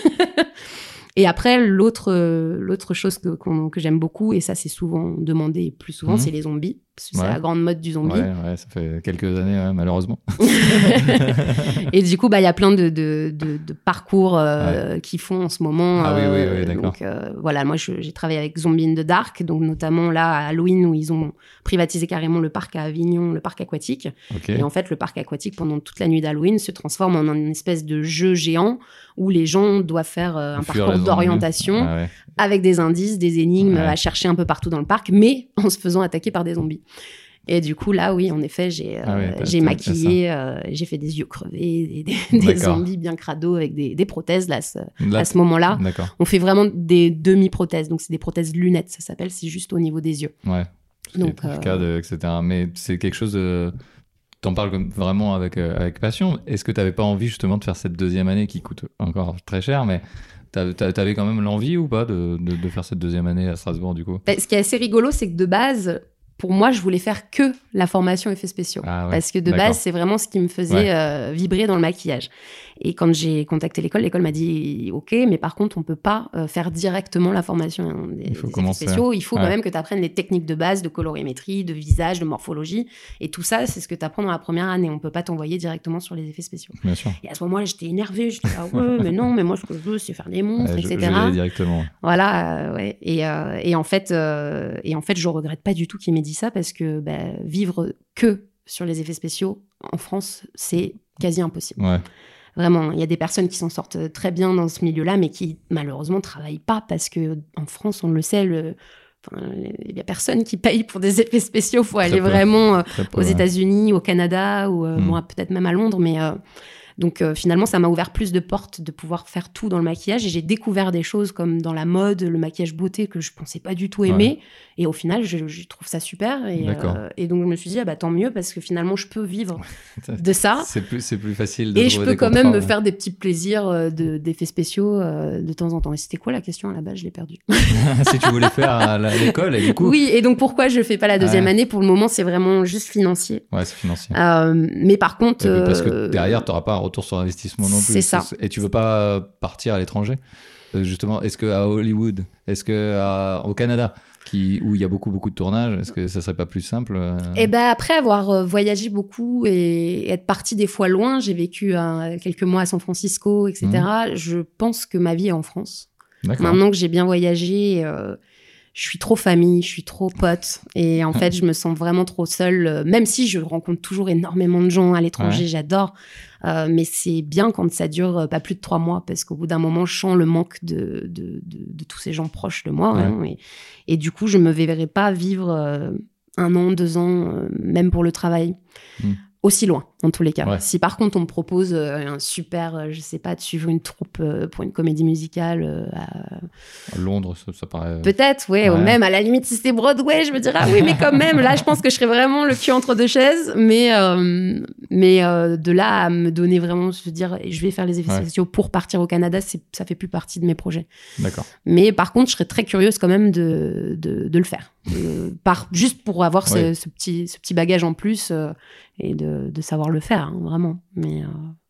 Et après, l'autre euh, l'autre chose que, j'aime beaucoup, et ça c'est souvent demandé plus souvent, Mhm. c'est les zombies. Parce que Ouais. C'est la grande mode du zombie. Ouais, ouais, ça fait quelques années, malheureusement. et du coup, bah, il y a plein de, de, de, de parcours euh, qui font en ce moment. Ah oui, oui, euh, oui, d'accord. Donc euh, voilà, moi j'ai travaillé avec Zombie in the Dark, donc notamment là à Halloween où ils ont privatisé carrément le parc à Avignon, le parc aquatique. Et en fait, le parc aquatique, pendant toute la nuit d'Halloween, se transforme en une espèce de jeu géant où les gens doivent faire euh, un parcours d'orientation Ah avec des indices, des énigmes à chercher un peu partout dans le parc, mais en se faisant attaquer par des zombies. Et du coup, là, oui, en effet, j'ai euh, Ah t'as- maquillé, euh, j'ai fait des yeux crevés, des, des- zombies bien crado avec des, des prothèses là, à ce- Là, à ce moment-là. On fait vraiment des demi-prothèses, donc c'est des prothèses lunettes, ça s'appelle, c'est juste au niveau des yeux. Ouais. Donc, euh, etc. Mais c'est quelque chose de. T'en parles comme vraiment avec, euh, avec passion. Est-ce que t'avais pas envie justement de faire cette deuxième année qui coûte encore très cher, mais t'as- t'avais quand même l'envie ou pas de, de, de faire cette deuxième année à Strasbourg du coup? Bah, ce qui est assez rigolo, c'est que de base, pour moi, je voulais faire que la formation effets spéciaux. Ah ouais, Parce que de base, c'est vraiment ce qui me faisait Ouais. euh, vibrer dans le maquillage. Et quand j'ai contacté l'école, l'école m'a dit OK, mais par contre, on peut pas euh, faire directement la formation des, Il faut des spéciaux. Il faut Ouais. quand même que tu apprennes les techniques de base de colorimétrie, de visage, de morphologie. Et tout ça, c'est ce que tu apprends dans la première année. On peut pas t'envoyer directement sur les effets spéciaux. Bien sûr. Et à ce moment-là, j'étais énervée. J'étais ah ouais, mais non, mais moi, ce que je veux, c'est faire des monstres, Ouais, je, je etc. directement. Voilà, euh, ouais. Et, euh, et en fait, euh, et en fait, je regrette pas du tout qu'il m'ait dit ça parce que bah, vivre que sur les effets spéciaux en France, c'est quasi impossible. Ouais. Vraiment, il y a des personnes qui s'en sortent très bien dans ce milieu-là, mais qui malheureusement travaillent pas parce que en France, on le sait, le, il y a personne qui paye pour des effets spéciaux. Faut aller peu. vraiment euh, peu, aux ouais. États-Unis, au Canada, ou euh, Mm. moi peut-être même à Londres, mais euh, donc euh, finalement ça m'a ouvert plus de portes de pouvoir faire tout dans le maquillage et j'ai découvert des choses comme dans la mode, le maquillage beauté que je pensais pas du tout aimer et au final je, je trouve ça super et, euh, et donc je me suis dit ah bah tant mieux parce que finalement je peux vivre de ça. C'est plus, plus facile de Et je peux quand même me faire des petits plaisirs euh, de- d'effets spéciaux de temps en temps. Et c'était quoi la question à la base? Je l'ai perdue. si tu voulais faire à l'école, et du coup. Oui, et donc pourquoi je fais pas la deuxième Ouais. année? Pour le moment, c'est vraiment juste financier. Ouais, c'est financier. Euh, mais par contre, Et Parce que derrière, tu n'auras pas un retour sur investissement non plus. c'est ça. Et tu veux pas partir à l'étranger Euh, Justement, est-ce que à Hollywood, est-ce que à- au Canada, qui, où il y a beaucoup beaucoup de tournages, est-ce que ça serait pas plus simple euh, Et ben après avoir euh, voyagé beaucoup et être parti des fois loin, j'ai vécu quelques mois à San Francisco, etc. Je pense que ma vie est en France. Maintenant que j'ai bien voyagé, euh, je suis trop famille, je suis trop pote. Et en fait, je me sens vraiment trop seule, euh, même si je rencontre toujours énormément de gens à l'étranger, Ouais. j'adore. Euh, mais c'est bien quand ça dure euh, pas plus de trois mois, parce qu'au bout d'un moment, je sens le manque de, de, de, de tous ces gens proches de moi. hein. et, et du coup, je me verrai pas vivre euh, un an, deux ans, euh, même pour le travail. Hmm. Aussi loin, dans tous les cas. Ouais. Si par contre on me propose euh, un super, euh, je sais pas, de suivre une troupe euh, pour une comédie musicale à Londres, ça, ça paraît. Peut-être, ouais, ou même à la limite, si c'est Broadway, je me dirais, ah oui, mais quand même, là, je pense que je serais vraiment le cul entre deux chaises. Mais, euh, mais euh, de là à me donner vraiment, se dire, je vais faire les effets Ouais. spéciaux pour partir au Canada, c'est, ça fait plus partie de mes projets. D'accord. Mais par contre, je serais très curieuse quand même de, de, de le faire. Euh, par, juste pour avoir ce, petit, ce petit bagage en plus et de, de savoir le faire, hein, vraiment. Mais euh,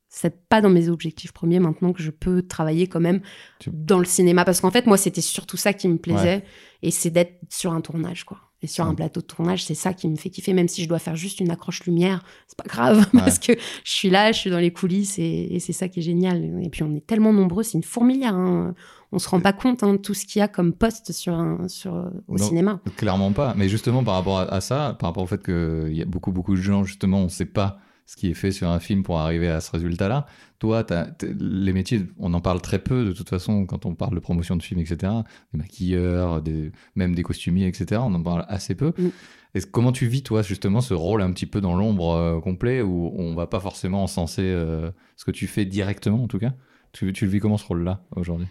c'est pas dans mes objectifs premiers maintenant que je peux travailler quand même Tu- dans le cinéma. Parce qu'en fait, moi, c'était surtout ça qui me plaisait. Et c'est d'être sur un tournage, quoi. Et sur un plateau de tournage, c'est ça qui me fait kiffer, même si je dois faire juste une accroche lumière, c'est pas grave, Ouais. parce que je suis là, je suis dans les coulisses et, et c'est ça qui est génial. Et puis on est tellement nombreux, c'est une fourmilière. hein. On se rend pas compte hein, de tout ce qu'il y a comme poste sur un, sur, au Non. cinéma. Clairement pas. Mais justement, par rapport à, à ça, par rapport au fait qu'il y a beaucoup, beaucoup de gens, justement, on ne sait pas ce qui est fait sur un film pour arriver à ce résultat-là. Toi, les métiers, on en parle très peu de toute façon quand on parle de promotion de films, etc. Des maquilleurs, des, même des costumiers, etc. On en parle assez peu. Mm. Comment tu vis, toi, justement, ce rôle un petit peu dans l'ombre euh, complet où on va pas forcément encenser euh, ce que tu fais directement, en tout cas? Tu, tu le vis comment ce rôle-là aujourd'hui?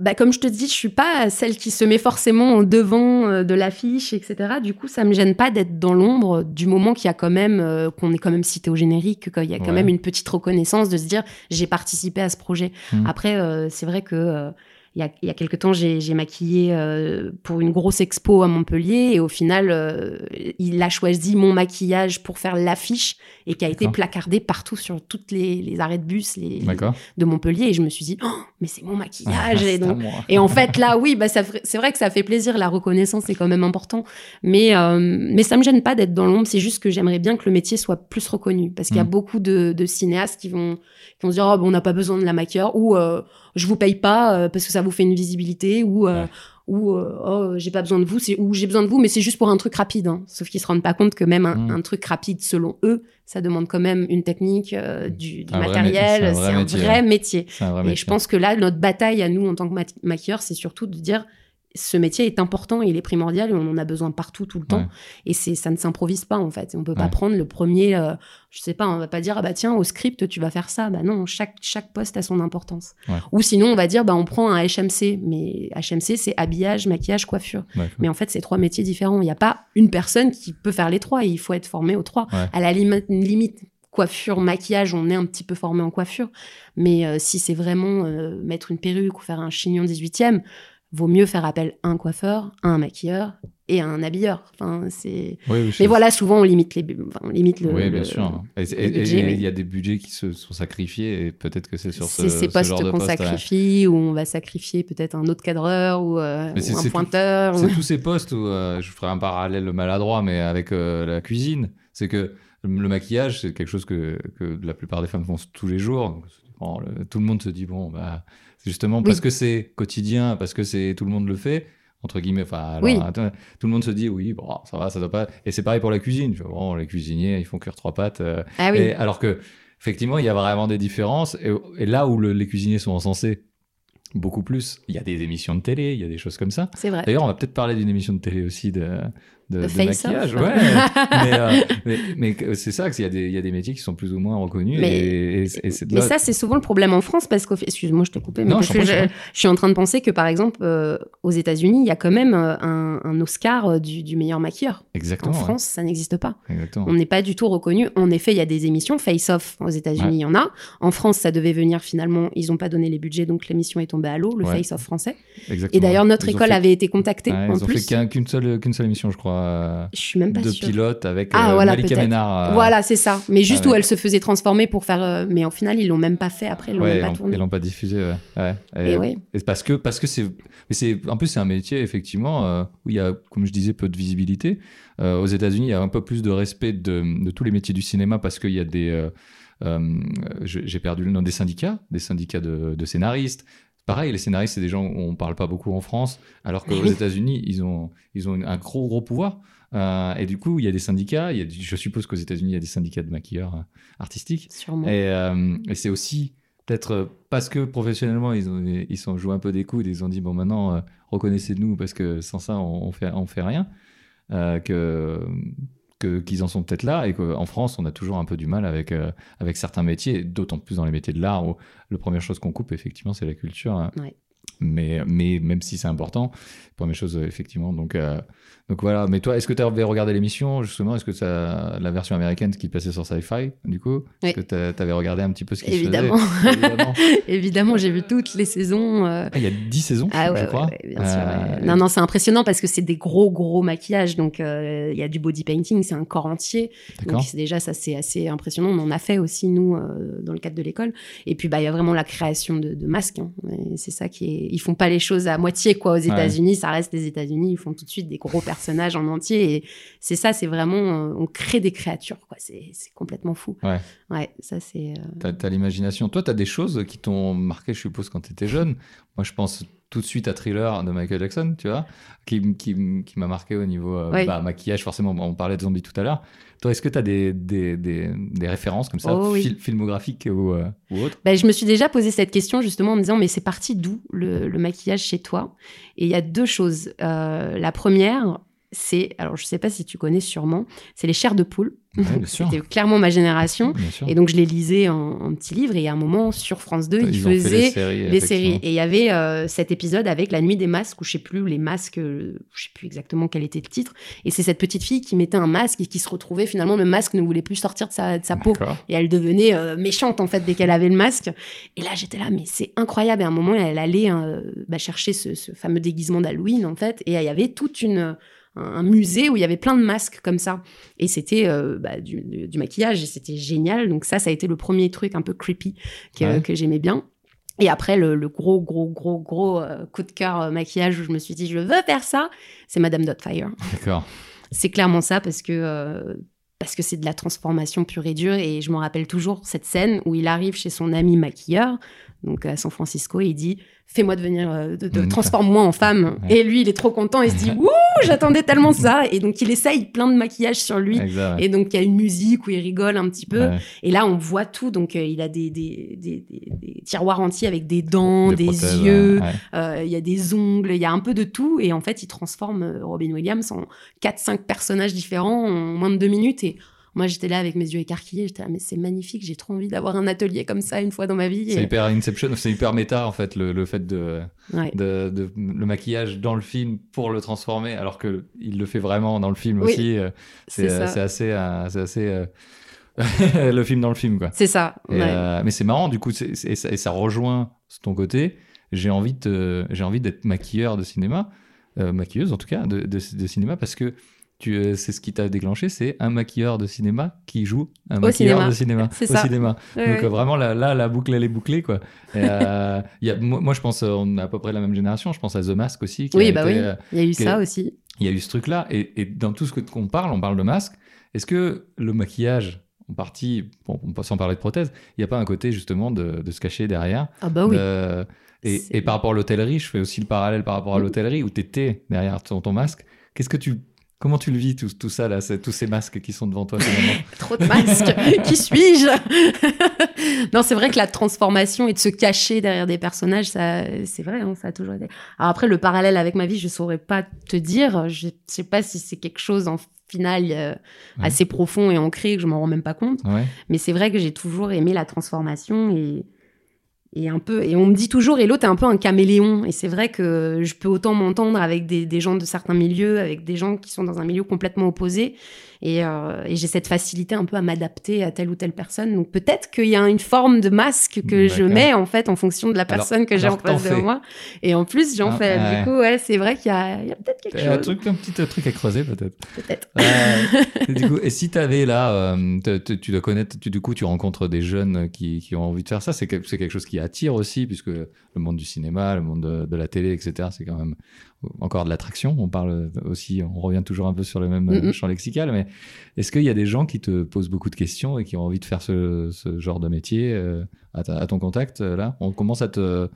Bah, comme je te dis, je suis pas celle qui se met forcément en devant euh, de l'affiche, etc. Du coup, ça me gêne pas d'être dans l'ombre du moment qu'il y a quand même, euh, qu'on est quand même cité au générique, qu'il y a quand Ouais. même une petite reconnaissance de se dire j'ai participé à ce projet. Mm. Après, euh, c'est vrai que euh, il y a, il y a quelque temps, j'ai maquillé euh, pour une grosse expo à Montpellier et au final, euh, il a choisi mon maquillage pour faire l'affiche et qui a été placardé partout sur toutes les, les arrêts de bus les, de Montpellier et je me suis dit, oh, mais c'est mon maquillage. C'est et, donc, et en fait, là, oui, bah, c'est vrai que ça fait plaisir. La reconnaissance est quand même important. Mais, euh, mais ça me gêne pas d'être dans l'ombre. C'est juste que j'aimerais bien que le métier soit plus reconnu. Parce qu'il y a Mm. beaucoup de, de cinéastes qui vont, qui vont se dire, oh, bon, on n'a pas besoin de la maquilleur ou euh, je vous paye pas euh, parce que ça vous fait une visibilité ou. euh, Ouais. Ou euh, oh j'ai pas besoin de vous, ou j'ai besoin de vous, mais c'est juste pour un truc rapide. hein. Sauf qu'ils se rendent pas compte que même un, Mm. un truc rapide, selon eux, ça demande quand même une technique, euh, du, Un matériel. c'est un vrai un métier, vrai Et métier. je pense que là, notre bataille à nous en tant que ma- maquilleurs, c'est surtout de dire ce métier est important, il est primordial et on en a besoin partout, tout le temps. Et c'est, ça ne s'improvise pas en fait. On peut pas prendre le premier, euh, je sais pas, on va pas dire ah bah tiens au script tu vas faire ça. Bah non, chaque chaque poste a son importance. Ouais. Ou sinon on va dire bah on prend un HMC, mais HMC c'est habillage, maquillage, coiffure. Mais en fait c'est trois métiers différents. Il n'y a pas une personne qui peut faire les trois. Il faut être formé aux trois. À la limite, limite coiffure, maquillage, on est un petit peu formé en coiffure. Mais euh, si c'est vraiment euh, mettre une perruque ou faire un chignon 18e, vaut mieux faire appel à un coiffeur, à un maquilleur et à un habilleur. Enfin, c'est... Oui, Mais voilà, souvent on limite, les... enfin, on limite le. Oui, bien le- sûr. Et le mais- il y a des budgets qui se sont sacrifiés et peut-être que c'est sur ce, ces ce postes qu'on ouais. sacrifie, ou on va sacrifier peut-être un autre cadreur ou, euh, ou un pointeur. ou- C'est tous ces postes où euh, je ferai un parallèle maladroit, mais avec euh, la cuisine. C'est que le maquillage, c'est quelque chose que, que la plupart des femmes font tous les jours. Donc, bon, le- tout le monde se dit, bon, bah, justement parce Oui. que c'est quotidien, parce que c'est tout le monde le fait, entre guillemets. Enfin, Oui. tout le monde se dit, oui, bon, ça va, ça doit pas. Et c'est pareil pour la cuisine. Bon, les cuisiniers, ils font cuire trois pâtes. euh, Ah oui, et alors que, effectivement, il y a vraiment des différences. Et, et là où le- les cuisiniers sont encensés beaucoup plus, il y a des émissions de télé, il y a des choses comme ça. c'est vrai. D'ailleurs, on va peut-être parler d'une émission de télé aussi de, de, De maquillage. Off. Ouais, mais, euh, mais, mais que- c'est ça, qu'il y, y a des métiers qui sont plus ou moins reconnus. Mais- et, et- et c'est de Mais là- ça, c'est souvent le problème en France parce que, excuse-moi, je t'ai coupé, mais Non, parce je que suis en train de penser que, par exemple, euh, aux États-Unis, il y a quand même euh, un, un Oscar du, du meilleur maquilleur. Exactement. En ouais. France, ça n'existe pas. Exactement. On n'est pas du tout reconnu. En effet, il y a des émissions. Face Off, aux États-Unis, Ouais. il y en a. En France, ça devait venir finalement. Ils n'ont pas donné les budgets, donc l'émission est tombée à l'eau, le. Face Off français. Exactement. Et d'ailleurs, notre Ils école fait- avait été contactée en ils ont plus. fait qu'un- qu'une seule, qu'une seule émission, je crois, euh, Je suis même pas de sûre. pilote avec Ah, euh, voilà, Malika peut-être. Ménard. euh, Voilà, c'est ça. Mais juste où elle se faisait transformer pour faire. euh, Mais au final, ils l'ont même pas fait. Après, ils l'ont Ouais, pas l'ont- tourné. ils l'ont pas diffusé. Ouais. Ouais. Et oui. et parce que parce que c'est en plus c'est un métier effectivement où il y a comme je disais peu de visibilité. Aux États-Unis, il y a un peu plus de respect de, de tous les métiers du cinéma parce qu'il y a des j'ai perdu le nom des syndicats, des syndicats de, de scénaristes. Pareil, les scénaristes, c'est des gens où on parle pas beaucoup en France, alors qu'aux. États-Unis, ils ont, ils ont un gros, gros pouvoir. Euh, et du coup, il y a des syndicats. Il y a, je suppose qu'aux États-Unis, il y a des syndicats de maquilleurs euh, artistiques. Sûrement. Et, euh, et c'est aussi peut-être parce que professionnellement, ils ont ils sont un peu des coudes. Ils ont dit bon maintenant reconnaissez-nous parce que sans ça on, on fait on fait rien. Que qu'ils en sont peut-être là et qu'en France on a toujours un peu du mal avec euh, avec certains métiers, d'autant plus dans les métiers de l'art où la première chose qu'on coupe effectivement c'est la culture. hein. Mais, mais même si c'est important, première chose, euh, effectivement. Donc, euh, donc voilà. Mais toi, est-ce que tu avais regardé l'émission, justement? Est-ce que ça, la version américaine qui passait sur Sci-Fi, du coup? Oui. Est-ce que tu avais regardé un petit peu ce qui Évidemment. se faisait? Évidemment. Évidemment, j'ai vu toutes les saisons. euh, Ah, Il y a 10 saisons, Ah ouais, je crois. ouais, bien sûr. Non, non, c'est impressionnant parce que c'est des gros, gros maquillages. Donc, il y a du body painting, c'est un corps entier. Donc, déjà, ça, c'est assez impressionnant. On en a fait aussi, nous, dans le cadre de l'école. Et puis, bah, il y a vraiment la création de, de masques. hein. C'est ça qui est. Ils font pas les choses à moitié, quoi. Aux États-Unis, ça reste les États-Unis. Ils font tout de suite des gros personnages en entier. Et c'est ça, c'est vraiment. on crée des créatures, quoi. C'est complètement fou. Ouais. Ouais, ça, c'est. euh, T'as l'imagination. Toi, t'as des choses qui t'ont marqué, je suppose, quand t'étais jeune. Moi, je pense tout de suite à Thriller de Michael Jackson, tu vois, qui, qui, m'a marqué au niveau euh, Oui. bah, maquillage, forcément. On parlait de zombies tout à l'heure. Toi, est-ce que t'as des, des, des, des références comme ça, Oh oui. fil- filmographiques ou, euh, ou autres? Ben, je me suis déjà posé cette question justement en me disant mais c'est parti d'où le, le maquillage chez toi? Et il y a deux choses. Euh, la première, c'est, alors je sais pas si tu connais sûrement, c'est les chairs de poule. Ouais. C'était clairement ma génération. Et donc je les lisais en, en petits livres et à un moment sur France 2, ils, Ils faisaient des séries. Et il y avait euh, cet épisode avec la nuit des masques, où je sais plus, les masques, euh, je sais plus exactement quel était le titre. Et c'est cette petite fille qui mettait un masque et qui se retrouvait finalement, le masque ne voulait plus sortir de sa, de sa peau. Et elle devenait euh, méchante en fait dès qu'elle avait le masque. Et là j'étais là, mais c'est incroyable. Et à un moment, elle allait euh, bah, chercher ce, ce fameux déguisement d'Halloween en fait. Et il y avait toute une un musée où il y avait plein de masques comme ça. Et c'était euh, bah, du, du- du maquillage et c'était génial. Donc ça, ça a été le premier truc un peu creepy que, Ouais. que j'aimais bien. Et après, le, le gros, gros, gros, gros euh, coup de cœur euh, maquillage où je me suis dit, je veux faire ça, c'est Madame Dotfire. D'accord. C'est clairement ça parce que euh, parce que c'est de la transformation pure et dure. Et je me rappelle toujours cette scène où il arrive chez son ami maquilleur, donc à San Francisco, et il dit Fais-moi devenir, euh, de, de- Une transforme-moi en femme. Ouais. Et lui, il est trop content, il se dit Ouh, j'attendais tellement ça. Et donc, il essaye plein de maquillage sur lui. Exact. ouais. Et donc, il y a une musique où il rigole un petit peu. Ouais. Et là, on voit tout. Donc, euh, il a des, des, des, des- des tiroirs entiers avec des dents, des, prothèses, yeux, euh, il y a des ongles, il y a un peu de tout. Et en fait, il transforme Robin Williams en 4-5 personnages différents en moins de deux minutes. Et moi, j'étais là avec mes yeux écarquillés. J'étais là, mais c'est magnifique. J'ai trop envie d'avoir un atelier comme ça une fois dans ma vie. C'est hyper Inception, c'est hyper méta en fait, le, le fait de, Ouais. de, de- le maquillage dans le film pour le transformer, alors que il le fait vraiment dans le film Oui, aussi. euh, c'est euh, c'est assez, euh, c'est assez le film dans le film quoi. C'est ça. Ouais. euh, mais c'est marrant du coup, et, ça, et ça rejoint ton côté. J'ai envie de, te- j'ai envie d'être maquilleur de cinéma, euh, maquilleuse en tout cas de, de, de cinéma parce que tu, euh, c'est ce qui t'a déclenché, c'est un maquilleur de cinéma qui joue un Au maquilleur cinéma. de cinéma au ça. cinéma. Donc euh, vraiment là, là, la boucle elle est bouclée quoi. Et, euh, il y a, moi, moi, je pense, euh, on a à peu près la même génération. Je pense à The Mask aussi. Qui oui, bah été, oui. Il y a eu ça aussi. il y a eu ce truc là. Et, et dans tout ce qu'on parle, on parle de masque. Est-ce que le maquillage, en partie, bon, sans parler de prothèse, il n'y a pas un côté justement de, de se cacher derrière Ah bah oui. de- et, par rapport à l'hôtellerie, je fais aussi le parallèle par rapport à Mhm. l'hôtellerie où tu étais derrière ton, ton masque. Qu'est-ce que tu, comment tu le vis tout, tout ça là, tous ces masques qui sont devant toi finalement Trop de masques. Qui suis-je Non, c'est vrai que la transformation et de se cacher derrière des personnages, ça, c'est vrai, hein, ça a toujours été. Alors après, le parallèle avec ma vie, je saurais pas te dire. Je sais pas si c'est quelque chose en final euh, Ouais. assez profond et ancré que je m'en rends même pas compte. Ouais. Mais c'est vrai que j'ai toujours aimé la transformation et et on me dit toujours et l'autre est un peu un caméléon. Et c'est vrai que je peux autant m'entendre avec des gens de certains milieux avec des gens qui sont dans un milieu complètement opposé et, euh, et j'ai cette facilité un peu à m'adapter à telle ou telle personne donc peut-être qu'il y a une forme de masque que je mets en fait en fonction de la Alors- personne que j'ai en face de moi et en plus j'en Ah, fais ouais. du coup ouais c'est vrai qu'il y a, peut-être quelque un chose truc, un petit truc à creuser peut-être. peut-être Euh, du coup, et si tu avais là, euh, tu dois connaître, tu, du coup, tu rencontres des jeunes qui, qui ont envie de faire ça. C'est que- quelque chose qui attire aussi, puisque le monde du cinéma, le monde de, de la télé, etc., c'est quand même encore de l'attraction. On parle aussi, on revient toujours un peu sur le même euh, champ lexical, mais est-ce qu'il y a des gens qui te posent beaucoup de questions et qui ont envie de faire ce, genre de métier euh, à, à ton contact euh, là? On commence à te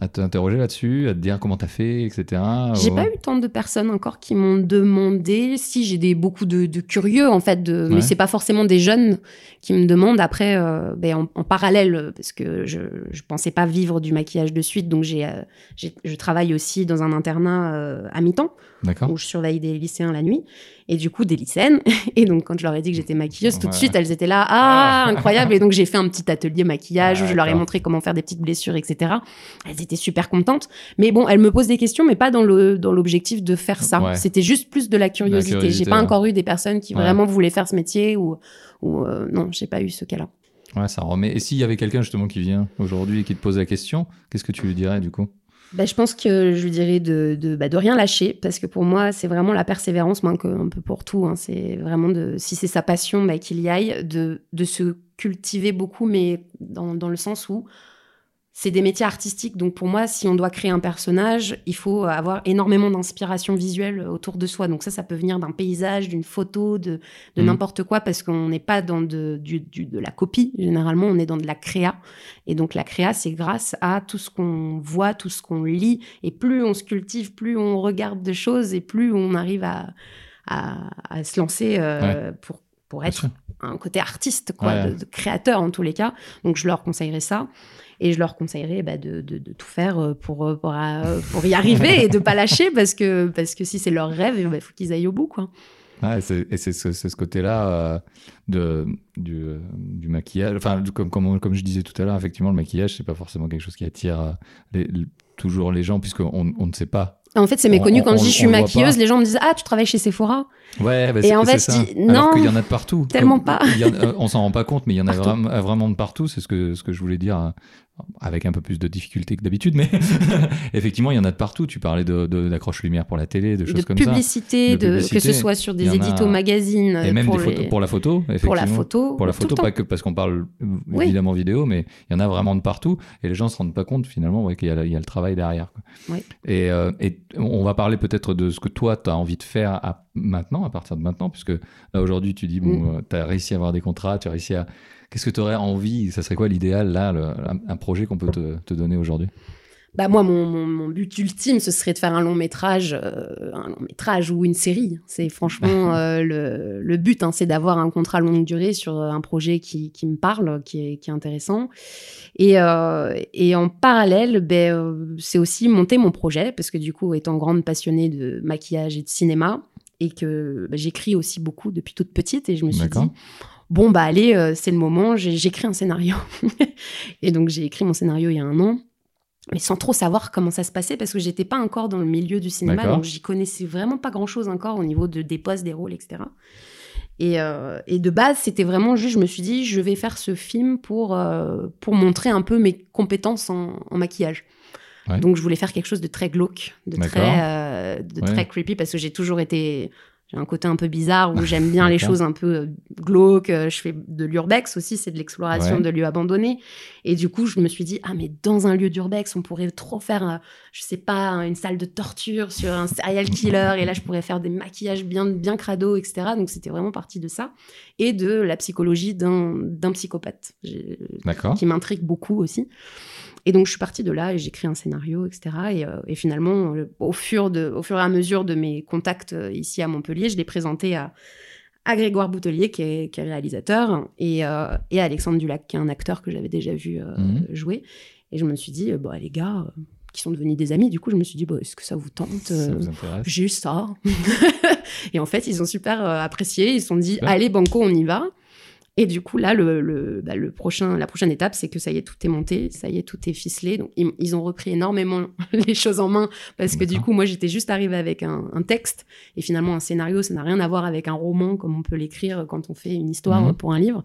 à t'interroger là-dessus, à te dire comment t'as fait, etc. J'ai Ouais. pas eu tant de personnes encore qui m'ont demandé. Si j'ai des beaucoup de, de curieux en fait, de, Ouais. mais c'est pas forcément des jeunes qui me demandent. Après, euh, ben, en, en parallèle, euh, parce que je je pensais pas vivre du maquillage de suite, donc j'ai euh, je travaille aussi dans un internat euh, à mi-temps où je surveille des lycéens la nuit et du coup des lycéennes. Et donc quand je leur ai dit que j'étais maquilleuse, tout de suite elles étaient là, ah incroyable. Et donc j'ai fait un petit atelier maquillage où je leur ai montré comment faire des petites blessures, etc. Elles étaient super contentes. Mais bon, elles me posent des questions, mais pas dans le dans l'objectif de faire ça. Ouais. C'était juste plus de la curiosité. curiosité, j'ai pas ouais. encore eu des personnes qui Ouais. vraiment voulaient faire ce métier ou ou euh, non, j'ai pas eu ce cas-là. Ouais, ça remet. Et s'il y avait quelqu'un justement qui vient aujourd'hui et qui te pose la question, qu'est-ce que tu lui dirais du coup? Ben, je pense que je lui dirais de, de, bah, de rien lâcher, parce que pour moi, c'est vraiment la persévérance, moi, que- un peu pour tout. hein. C'est vraiment de, si c'est sa passion, bah, qu'il y aille, de, de se cultiver beaucoup, mais dans, dans le sens où c'est des métiers artistiques. Donc pour moi, si on doit créer un personnage, il faut avoir énormément d'inspiration visuelle autour de soi. Donc ça, ça peut venir d'un paysage, d'une photo, de, de Mhm. n'importe quoi, parce qu'on n'est pas dans de, du, du- de la copie. Généralement, on est dans de la créa. Et donc la créa, c'est grâce à tout ce qu'on voit, tout ce qu'on lit. Et plus on se cultive, plus on regarde de choses et plus on arrive à, à, à se lancer euh, pour, pour être un côté artiste, quoi, Ouais. de, de créateur en tous les cas. Donc je leur conseillerais ça. Et je leur conseillerais bah, de, de- de tout faire euh, pour, euh, pour, euh, pour y arriver et de pas lâcher parce que, parce que si c'est leur rêve, il faut qu'ils aillent au bout. Quoi. Et c'est ce, côté-là euh, de du, euh, du maquillage. Enfin, comme, comme, comme je disais tout à l'heure, effectivement, le maquillage, c'est pas forcément quelque chose qui attire les- les- toujours les gens, puisqu'on on ne sait pas. En fait, c'est méconnu On- quand on- je dis je suis maquilleuse, les gens me disent Ah, tu travailles chez Sephora Ouais, bah, Et c'est- en fait, ça. je dis, Alors non, qu'il y en a de partout. tellement Comme- pas. a- on s'en rend pas compte, mais il y en a Partout. vraiment, vraiment de partout. C'est ce que, ce que je voulais dire, euh, avec un peu plus de difficulté que d'habitude, mais effectivement, il y en a de partout. Tu parlais de, de- d'accroche lumière pour la télé, de choses de comme ça. publicité, De de, publicité, que ce soit sur des a- éditos magazines, Et même pour, des photos, pour la photo, pour la photo, Pour la photo, pas que parce qu'on parle euh, Oui. évidemment vidéo, mais il y en a vraiment de partout et les gens se rendent pas compte finalement ouais, qu'il y, a il y a le travail derrière. quoi. Oui. Et, euh, et on va parler peut-être de ce que toi, tu as envie de faire à maintenant, à partir de maintenant, puisque là aujourd'hui, tu dis, Mm. bon, tu as réussi à avoir des contrats, tu as réussi à. Qu'est-ce que tu aurais envie Ça serait quoi l'idéal, là, le- un, projet qu'on peut te, te donner aujourd'hui? Bah moi, mon, mon, mon but ultime, ce serait de faire un long métrage, euh, un long métrage ou une série. C'est franchement euh, le, le but, hein, c'est d'avoir un contrat longue durée sur un projet qui, qui me parle, qui est, qui est intéressant. Et, euh, et en parallèle, ben, euh, c'est aussi monter mon projet, parce que du coup, étant grande passionnée de maquillage et de cinéma, et que bah, j'écris aussi beaucoup depuis toute petite, et je me suis dit, bon, bah allez, euh, c'est le moment, j'ai- j'écris un scénario. et donc j'ai écrit mon scénario il y a un an mais sans trop savoir comment ça se passait parce que j'étais pas encore dans le milieu du cinéma, donc j'y connaissais vraiment pas grand chose encore au niveau de, des postes, des rôles, etc. Et, euh, et de base, c'était vraiment juste, je me suis dit, je vais faire ce film pour, euh, pour montrer un peu mes compétences en, en maquillage. Ouais. Donc je voulais faire quelque chose de très glauque, de très, de Ouais. très creepy parce que j'ai toujours été. J'ai un côté un peu bizarre où j'aime bien les choses un peu euh, glauques. euh, Je fais de l'urbex aussi, c'est de l'exploration Ouais. de lieux abandonnés. Et du coup, je me suis dit, ah, mais dans un lieu d'urbex, on pourrait trop faire, euh, je sais pas, une salle de torture sur un serial killer. Et là, je pourrais faire des maquillages bien, bien crado, etc. Donc, c'était vraiment partie de ça. Et de la psychologie d'un psychopathe, qui m'intrigue beaucoup aussi. Et donc, je suis partie de là et j'ai écrit un scénario, etc. Et, euh, et finalement, au, fur de, au fur et à mesure de mes contacts euh, ici à Montpellier, je l'ai présenté à, à Grégoire Boutelier, qui est, qui est réalisateur, et, euh, et à Alexandre Dulac, qui est un acteur que j'avais déjà vu euh, Mhm. jouer. Et je me suis dit, bah, les gars, qui sont devenus des amis, du coup, je me suis dit, bah, est-ce que ça vous tente Ça vous j'ai eu ça? et en fait, ils ont super apprécié. Ils se sont dit, Super. allez, Banco, on y va. Et du coup, là, le, le, bah, le prochain, la prochaine étape, c'est que ça y est, tout est monté, ça y est, tout est ficelé. Donc, ils, ils ont repris énormément les choses en main parce que du coup, moi, j'étais juste arrivée avec un, un texte et finalement, un scénario, ça n'a rien à voir avec un roman comme on peut l'écrire quand on fait une histoire Mhm. pour un livre.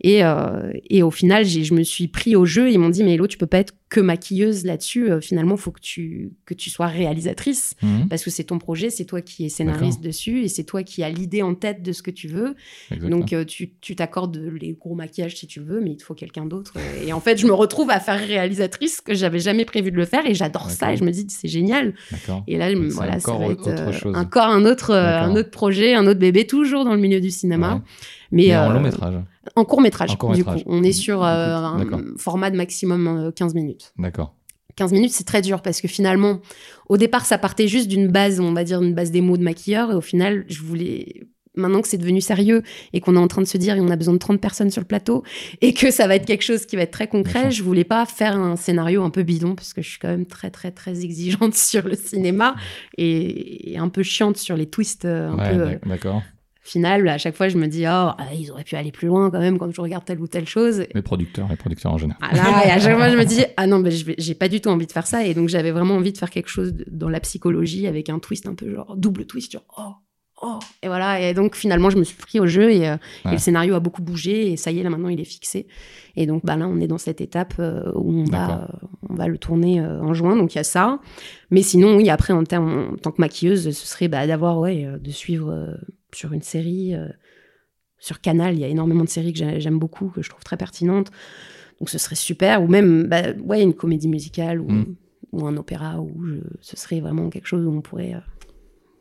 Et, euh, et au final, je me suis pris au jeu. Ils m'ont dit, mais Hello, tu peux pas être que maquilleuse là-dessus. Euh, finalement, faut que tu, que tu sois réalisatrice Mhm. parce que c'est ton projet, c'est toi qui es scénariste dessus et c'est toi qui as l'idée en tête de ce que tu veux. Exactement. Donc euh, tu tu t'accordes les gros maquillages si tu veux, mais il te faut quelqu'un d'autre. Et en fait, je me retrouve à faire réalisatrice que j'avais jamais prévu de le faire et j'adore ça et je me dis c'est génial. Et là, voilà, ça encore va être euh, encore un autre un autre projet, un autre bébé, toujours dans le milieu du cinéma, Ouais. Mais, en euh, long métrage. en court métrage. En du court-métrage. coup, on est sur euh, un format de maximum euh, 15 minutes. D'accord. 15 minutes, c'est très dur parce que finalement, au départ, ça partait juste d'une base, on va dire, une base démo de maquilleur. Et au final, je voulais. Maintenant que c'est devenu sérieux et qu'on est en train de se dire on a besoin de 30 personnes sur le plateau et que ça va être quelque chose qui va être très concret, je voulais pas faire un scénario un peu bidon parce que je suis quand même très très très exigeante sur le cinéma et, et un peu chiante sur les twists euh, un Ouais, peu euh. Final. À chaque fois, je me dis oh ah, ils auraient pu aller plus loin quand même quand je regarde telle ou telle chose. Les producteurs, les producteurs en général. Ah là, et à chaque fois, je me dis, ah non, mais j'ai pas du tout envie de faire ça. Et donc, j'avais vraiment envie de faire quelque chose dans la psychologie avec un twist un peu genre double twist, genre oh, oh. Et voilà. Et donc, finalement, je me suis pris au jeu et, euh, et le scénario a beaucoup bougé. Et ça y est, là, maintenant, il est fixé. Et donc, bah, là, on est dans cette étape euh, où on va, euh, on va le tourner en juin. Donc, il y a ça. Mais sinon, oui, après, en, termes, en tant que maquilleuse, ce serait bah, d'avoir, ouais, de suivre euh, sur une série. euh, sur Canal, il y a énormément de séries que j'ai- j'aime beaucoup, que je trouve très pertinentes. Donc ce serait super. Ou même bah, ouais, une comédie musicale ou, Mm. ou un opéra, où je- ce serait vraiment quelque chose où on pourrait... euh,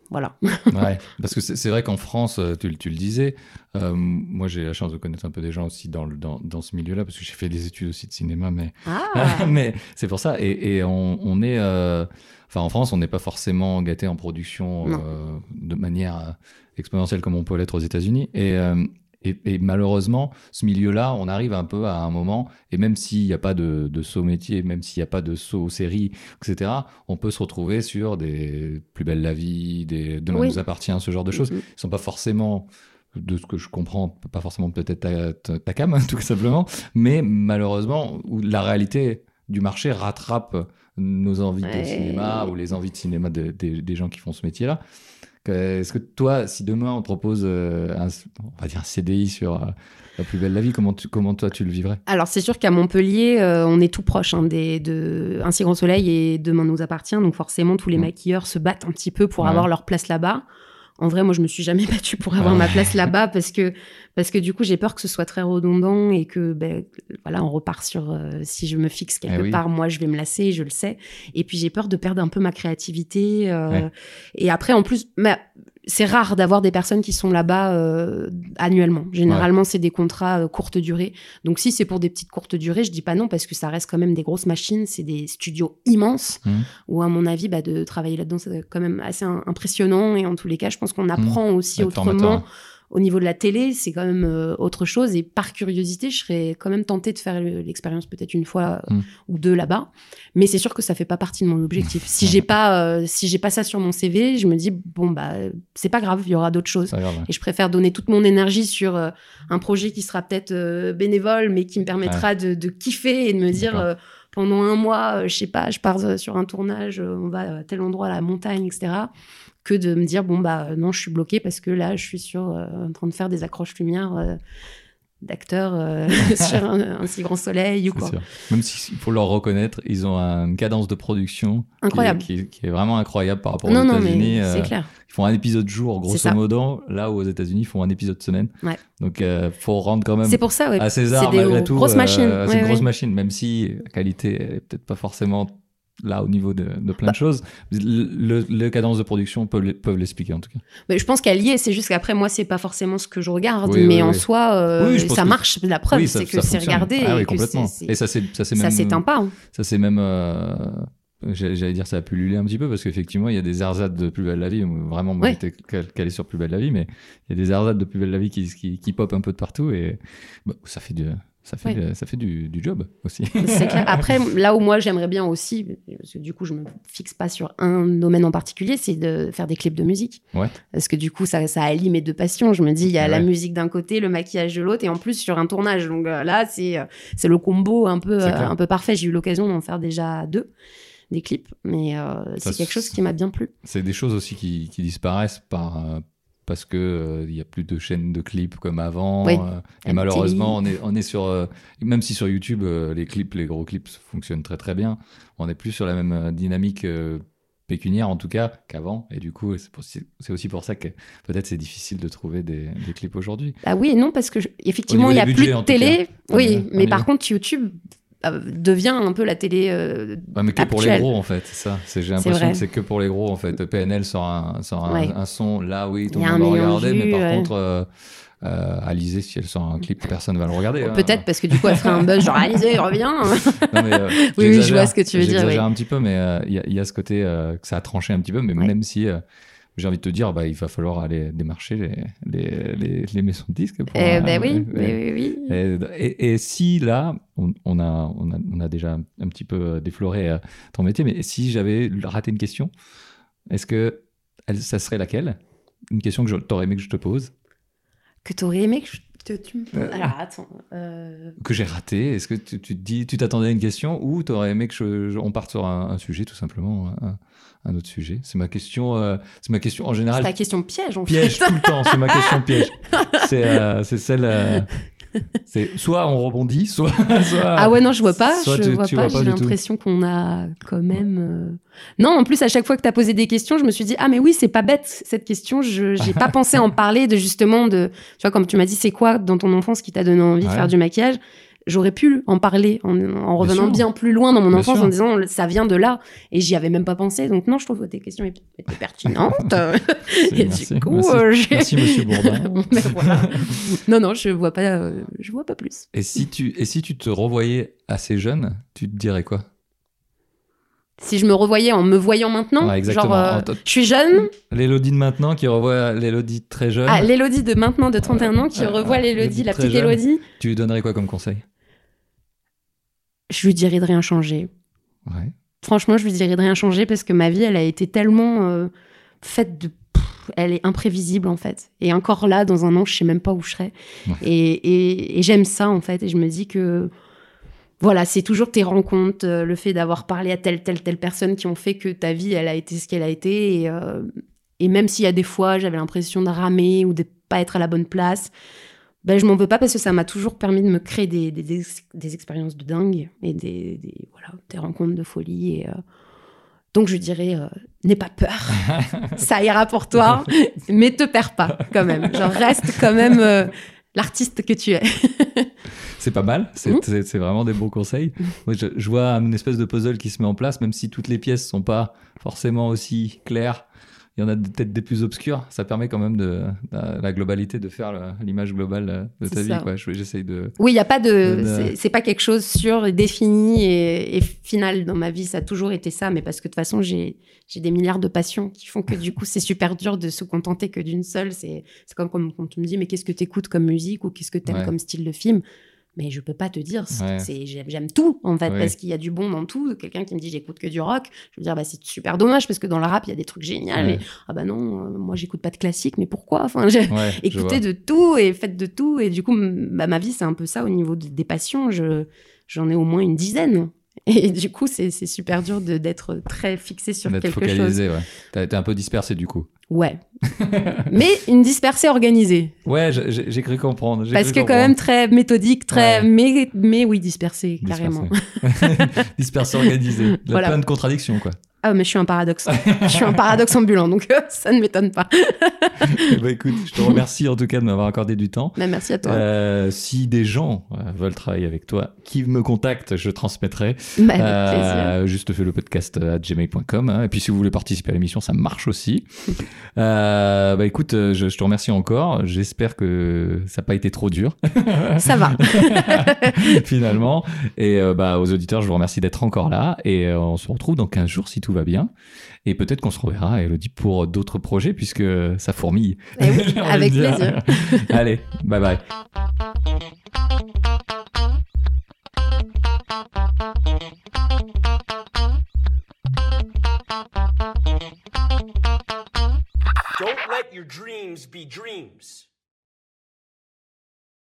voilà. Ouais, parce que c'est vrai qu'en France, euh, tu, le- tu le disais, euh, moi j'ai la chance de connaître un peu des gens aussi dans, le- dans, dans ce milieu-là, parce que j'ai fait des études aussi de cinéma, mais, Ah mais c'est pour ça. Et, et on, on est, euh, enfin en France, on n'est pas forcément gâté en production euh, de manière exponentielle comme on peut l'être aux États-Unis. Et, euh, Et, et malheureusement, ce milieu-là, on arrive un peu à un moment, et même s'il n'y a pas de, de saut métier, même s'il n'y a pas de saut série, etc., on peut se retrouver sur des plus belles la vie, des demain Oui. nous appartient, ce genre de choses. Mhm. Ils sont pas forcément, de ce que je comprends, pas forcément peut-être ta, ta, ta cam, tout simplement, mais malheureusement, où la réalité du marché rattrape nos envies de cinéma ou les envies de cinéma de- des- des gens qui font ce métier-là. Est-ce que toi, si demain on te propose euh, un, on va dire un CDI sur euh, la plus belle la vie, comment, tu, comment toi tu le vivrais? Alors c'est sûr qu'à Montpellier, euh, on est tout proche hein, des, de Un si grand soleil et Demain nous appartient, donc forcément tous les Mm. maquilleurs se battent un petit peu pour Ouais. avoir leur place là-bas. En vrai, moi je me suis jamais battue pour avoir Ah ma ouais. place là-bas parce que parce que du coup j'ai peur que ce soit très redondant et que ben voilà on repart sur euh, si je me fixe quelque Eh oui. part, moi je vais me lasser, je le sais. Et puis j'ai peur de perdre un peu ma créativité. euh, Ouais. Et après en plus, mais c'est rare d'avoir des personnes qui sont là-bas euh, annuellement. Généralement c'est des contrats euh, courte durée. Donc si c'est pour des petites courtes durées, je dis pas non parce que ça reste quand même des grosses machines, c'est des studios immenses Mhm. où à mon avis bah, de travailler là-dedans c'est quand même assez im- impressionnant et en tous les cas je pense qu'on apprend aussi autrement. formateur. Au niveau de la télé, c'est quand même euh, autre chose et par curiosité, je serais quand même tentée de faire le- l'expérience peut-être une fois euh, Mhm. ou deux là-bas, mais c'est sûr que ça fait pas partie de mon objectif. Si j'ai pas euh, si j'ai pas ça sur mon CV, je me dis bon bah c'est pas grave, il y aura d'autres choses. Grave, ouais. Et je préfère donner toute mon énergie sur euh, un projet qui sera peut-être euh, bénévole, mais qui me permettra de, de kiffer et de me dire pendant un mois, je sais pas, je pars sur un tournage, on va à tel endroit, à la montagne, etc. Que de me dire bon bah non, je suis bloquée parce que là, je suis sur euh, en train de faire des accroches lumière euh, d'acteurs euh, sur un, un si grand soleil ou quoi. sûr. Même s'il faut leur reconnaître, ils ont une cadence de production qui est- Incroyable. Qui, est, qui est vraiment incroyable par rapport aux non États-Unis. mais euh, c'est clair. Ils font un épisode jour, grosso modo. Là où aux États-Unis, ils font un épisode semaine. Ouais. Donc, euh, faut rendre quand même C'est pour ça ouais. à César, des malgré tout. grosses euh, machines. c'est Ouais, une grosse machine, même si la qualité est peut-être pas forcément là au niveau de, de plein Bah. de choses. Le, le, le cadence de production peuvent, les- peuvent l'expliquer en tout cas. Mais je pense qu'elle y est, c'est juste qu'après, moi, c'est pas forcément ce que je regarde, Oui, mais oui, en oui. soi, euh, ça marche. La preuve, c'est que c'est regardé. Ah oui, et que complètement. Et ça, c'est ça, c'est ça même. s'éteint pas. hein. Ça, c'est même. euh, J'allais dire ça a pullulé un petit peu parce qu'effectivement il y a des ersatz de Plus belle la vie. Vraiment, moi j'étais cal- calé sur Plus belle la vie, mais il y a des ersatz de Plus belle la vie qui, qui, qui pop un peu de partout et bah, ça fait du, ça fait, Ouais. ça fait du, du job aussi. C'est clair. Après, là où moi j'aimerais bien aussi, parce que du coup je me fixe pas sur un domaine en particulier, c'est de faire des clips de musique. Ouais. Parce que du coup ça, ça allie mes deux passions. Je me dis, il y a Ouais. la musique d'un côté, le maquillage de l'autre, et en plus sur un tournage. Donc euh, là, c'est euh, c'est le combo un peu, euh, un peu parfait. J'ai eu l'occasion d'en faire déjà deux des clips, mais euh, c'est quelque chose qui m'a bien plu. C'est des choses aussi qui, qui disparaissent par, parce que euh, il y a plus de chaînes de clips comme avant. Oui. euh, et malheureusement, on est, on est sur. euh, même si sur YouTube, euh, les clips, les gros clips fonctionnent très très bien, on n'est plus sur la même euh, dynamique euh, pécuniaire en tout cas qu'avant. Et du coup, c'est aussi pour ça que peut-être c'est difficile de trouver des, des clips aujourd'hui. Ah oui et non, parce que je- effectivement, il n'y a budgets, plus de télé. Oui, mais par contre, YouTube euh, devient un peu la télé. euh, Ouais, mais que pour les gros en fait, c'est ça. C'est- J'ai l'impression que c'est que pour les gros en fait. PNL sort un, sort un, Ouais. un son, là oui, tout le monde va regarder, mais par ouais. contre, euh, euh, Alizé, si elle sort un clip, personne va le regarder. hein. Peut-être parce que du coup, elle ferait un buzz genre Alizé, reviens. Non, mais, euh, Oui, oui, je vois ce que tu veux dire, J'exagère oui. un petit peu, mais euh, il y, a- il y a ce côté euh, que ça a tranché un petit peu, mais Ouais. même si. J'ai envie de te dire, bah, il va falloir aller démarcher les, les, les, les maisons de disques. Pour, Eh euh, oui, oui, oui. Et, si là, on, on a, on, a, on a déjà un petit peu euh, défloré euh, ton métier, mais si j'avais raté une question, est-ce que elle, ça serait laquelle? Une question que t'aurais aimé que je te pose, Que t'aurais aimé que je te, tu me poses. Euh. Alors attends. euh, que j'ai raté Est-ce que tu, tu te dis, tu t'attendais à une question ou t'aurais aimé que je, je- on parte sur un, un sujet tout simplement, un, un autre sujet? C'est ma question. euh, c'est ma question en C'est général. ta question piège en Piège fait. tout le temps, c'est ma question piège. C'est euh, c'est celle. c'est soit on rebondit, soit. soit Ah ouais, non, je vois pas. je tu- vois tu pas. vois pas J'ai l'impression qu'on a quand même. euh, Non, en plus, à chaque fois que tu as posé des questions, je me suis dit, ah, mais oui, c'est pas bête cette question. Je j'ai pas pensé en parler de justement de. Tu vois, comme tu m'as dit, c'est quoi dans ton enfance qui t'a donné envie de faire du maquillage? J'aurais pu en parler en, en revenant bien plus loin dans mon Bien enfance sûr. en disant ça vient de là. Et j'y avais même pas pensé. Donc non je trouve que tes questions étaient pertinentes. Et merci, du coup merci. euh, Merci, monsieur Bourdin. Mais voilà. non non je vois pas euh, je vois pas plus. Et si tu, et si tu te revoyais assez jeune, tu te dirais quoi? Si je me revoyais en me voyant maintenant, Ouais, genre, euh, je suis jeune, L'Élodie de maintenant qui revoit l'Élodie très jeune, ah, l'Élodie de maintenant de 31 ans qui Ouais, revoit ouais, l'Élodie, Élodie la petite. Élodie, tu lui donnerais quoi comme conseil? Je lui dirais de rien changer. Ouais. Franchement, je lui dirais de rien changer parce que ma vie, elle a été tellement euh, faite de. pff, Elle est imprévisible en fait. Et encore là, dans un an, je sais même pas où je serai. Ouais. Et, et- et j'aime ça en fait. Et je me dis que. Voilà, c'est toujours tes rencontres, euh, le fait d'avoir parlé à telle, telle, telle personne qui ont fait que ta vie, elle a été ce qu'elle a été. Et, euh, et même s'il y a des fois, j'avais l'impression de ramer ou de pas être à la bonne place, ben, je m'en veux pas parce que ça m'a toujours permis de me créer des, des, des ex- des expériences de dingue et des, des- voilà, des rencontres de folie. Et, euh, donc je dirais, euh, n'aie pas peur, ça ira pour toi, mais te perds pas quand même. Genre reste quand même euh, l'artiste que tu es. C'est pas mal, c'est c'est- c'est vraiment des bons conseils. Moi, je, je vois une espèce de puzzle qui se met en place, même si toutes les pièces sont pas forcément aussi claires. Il y en a peut-être des plus obscures. Ça permet quand même de, de- la globalité de faire l'image globale de C'est ta vie. quoi. J'essaye de. Oui, il y a pas de, De- c'est- pas quelque chose sûr, défini et, et final dans ma vie. Ça a toujours été ça, mais parce que de toute façon j'ai j'ai des milliards de passions qui font que du coup c'est super dur de se contenter que d'une seule. C'est c'est comme, quand tu me dis mais qu'est-ce que tu écoutes comme musique ou qu'est-ce que tu aimes Ouais. comme style de film? Mais je peux pas te dire. c'est- Ouais. c'est j'aime j'aime tout en fait parce qu'il y a du bon dans tout. Quelqu'un qui me dit j'écoute que du rock, je veux dire bah c'est super dommage parce que dans le rap il y a des trucs géniaux. Ouais. Ah bah non, euh, moi j'écoute pas de classique, mais pourquoi? Enfin j'ai- Ouais, de tout et faites de tout. Et du coup, bah, ma vie, c'est un peu ça au niveau de- des passions. Je, j'en ai au moins une dizaine. Et du coup, c'est, super dur d'être très fixé sur quelque chose. focalisé, ouais. T'as été un peu dispersé du coup. Ouais. Mais une dispersée organisée. Ouais, j'ai- cru comprendre. Parce cru que quand même très méthodique, très... Ouais. Mais, mais oui, dispersée, carrément. Dispersé. Dispersé organisé. Il y a Voilà. plein de contradictions, quoi. Ah, mais je suis un paradoxe. je suis un paradoxe ambulant, donc euh, ça ne m'étonne pas. Ben, écoute, je te remercie en tout cas de m'avoir accordé du temps. Mais merci à toi. Euh, si des gens euh, veulent travailler avec toi, qui me contactent, je transmettrai. Bah, avec plaisir. juste fais le podcast à gmail.com. hein. Et puis si vous voulez participer à l'émission, ça marche aussi. Bah écoute, je, je te remercie encore. J'espère que ça n'a pas été trop dur Ça va. finalement. Et bah aux auditeurs, je vous remercie d'être encore là. Et on se retrouve dans 15 jours si tout va bien. Et peut-être qu'on se reverra, Elodie, pour d'autres projets puisque ça fourmille. Eh oui, avec dire. plaisir. Allez, bye bye. Don't let your dreams be dreams.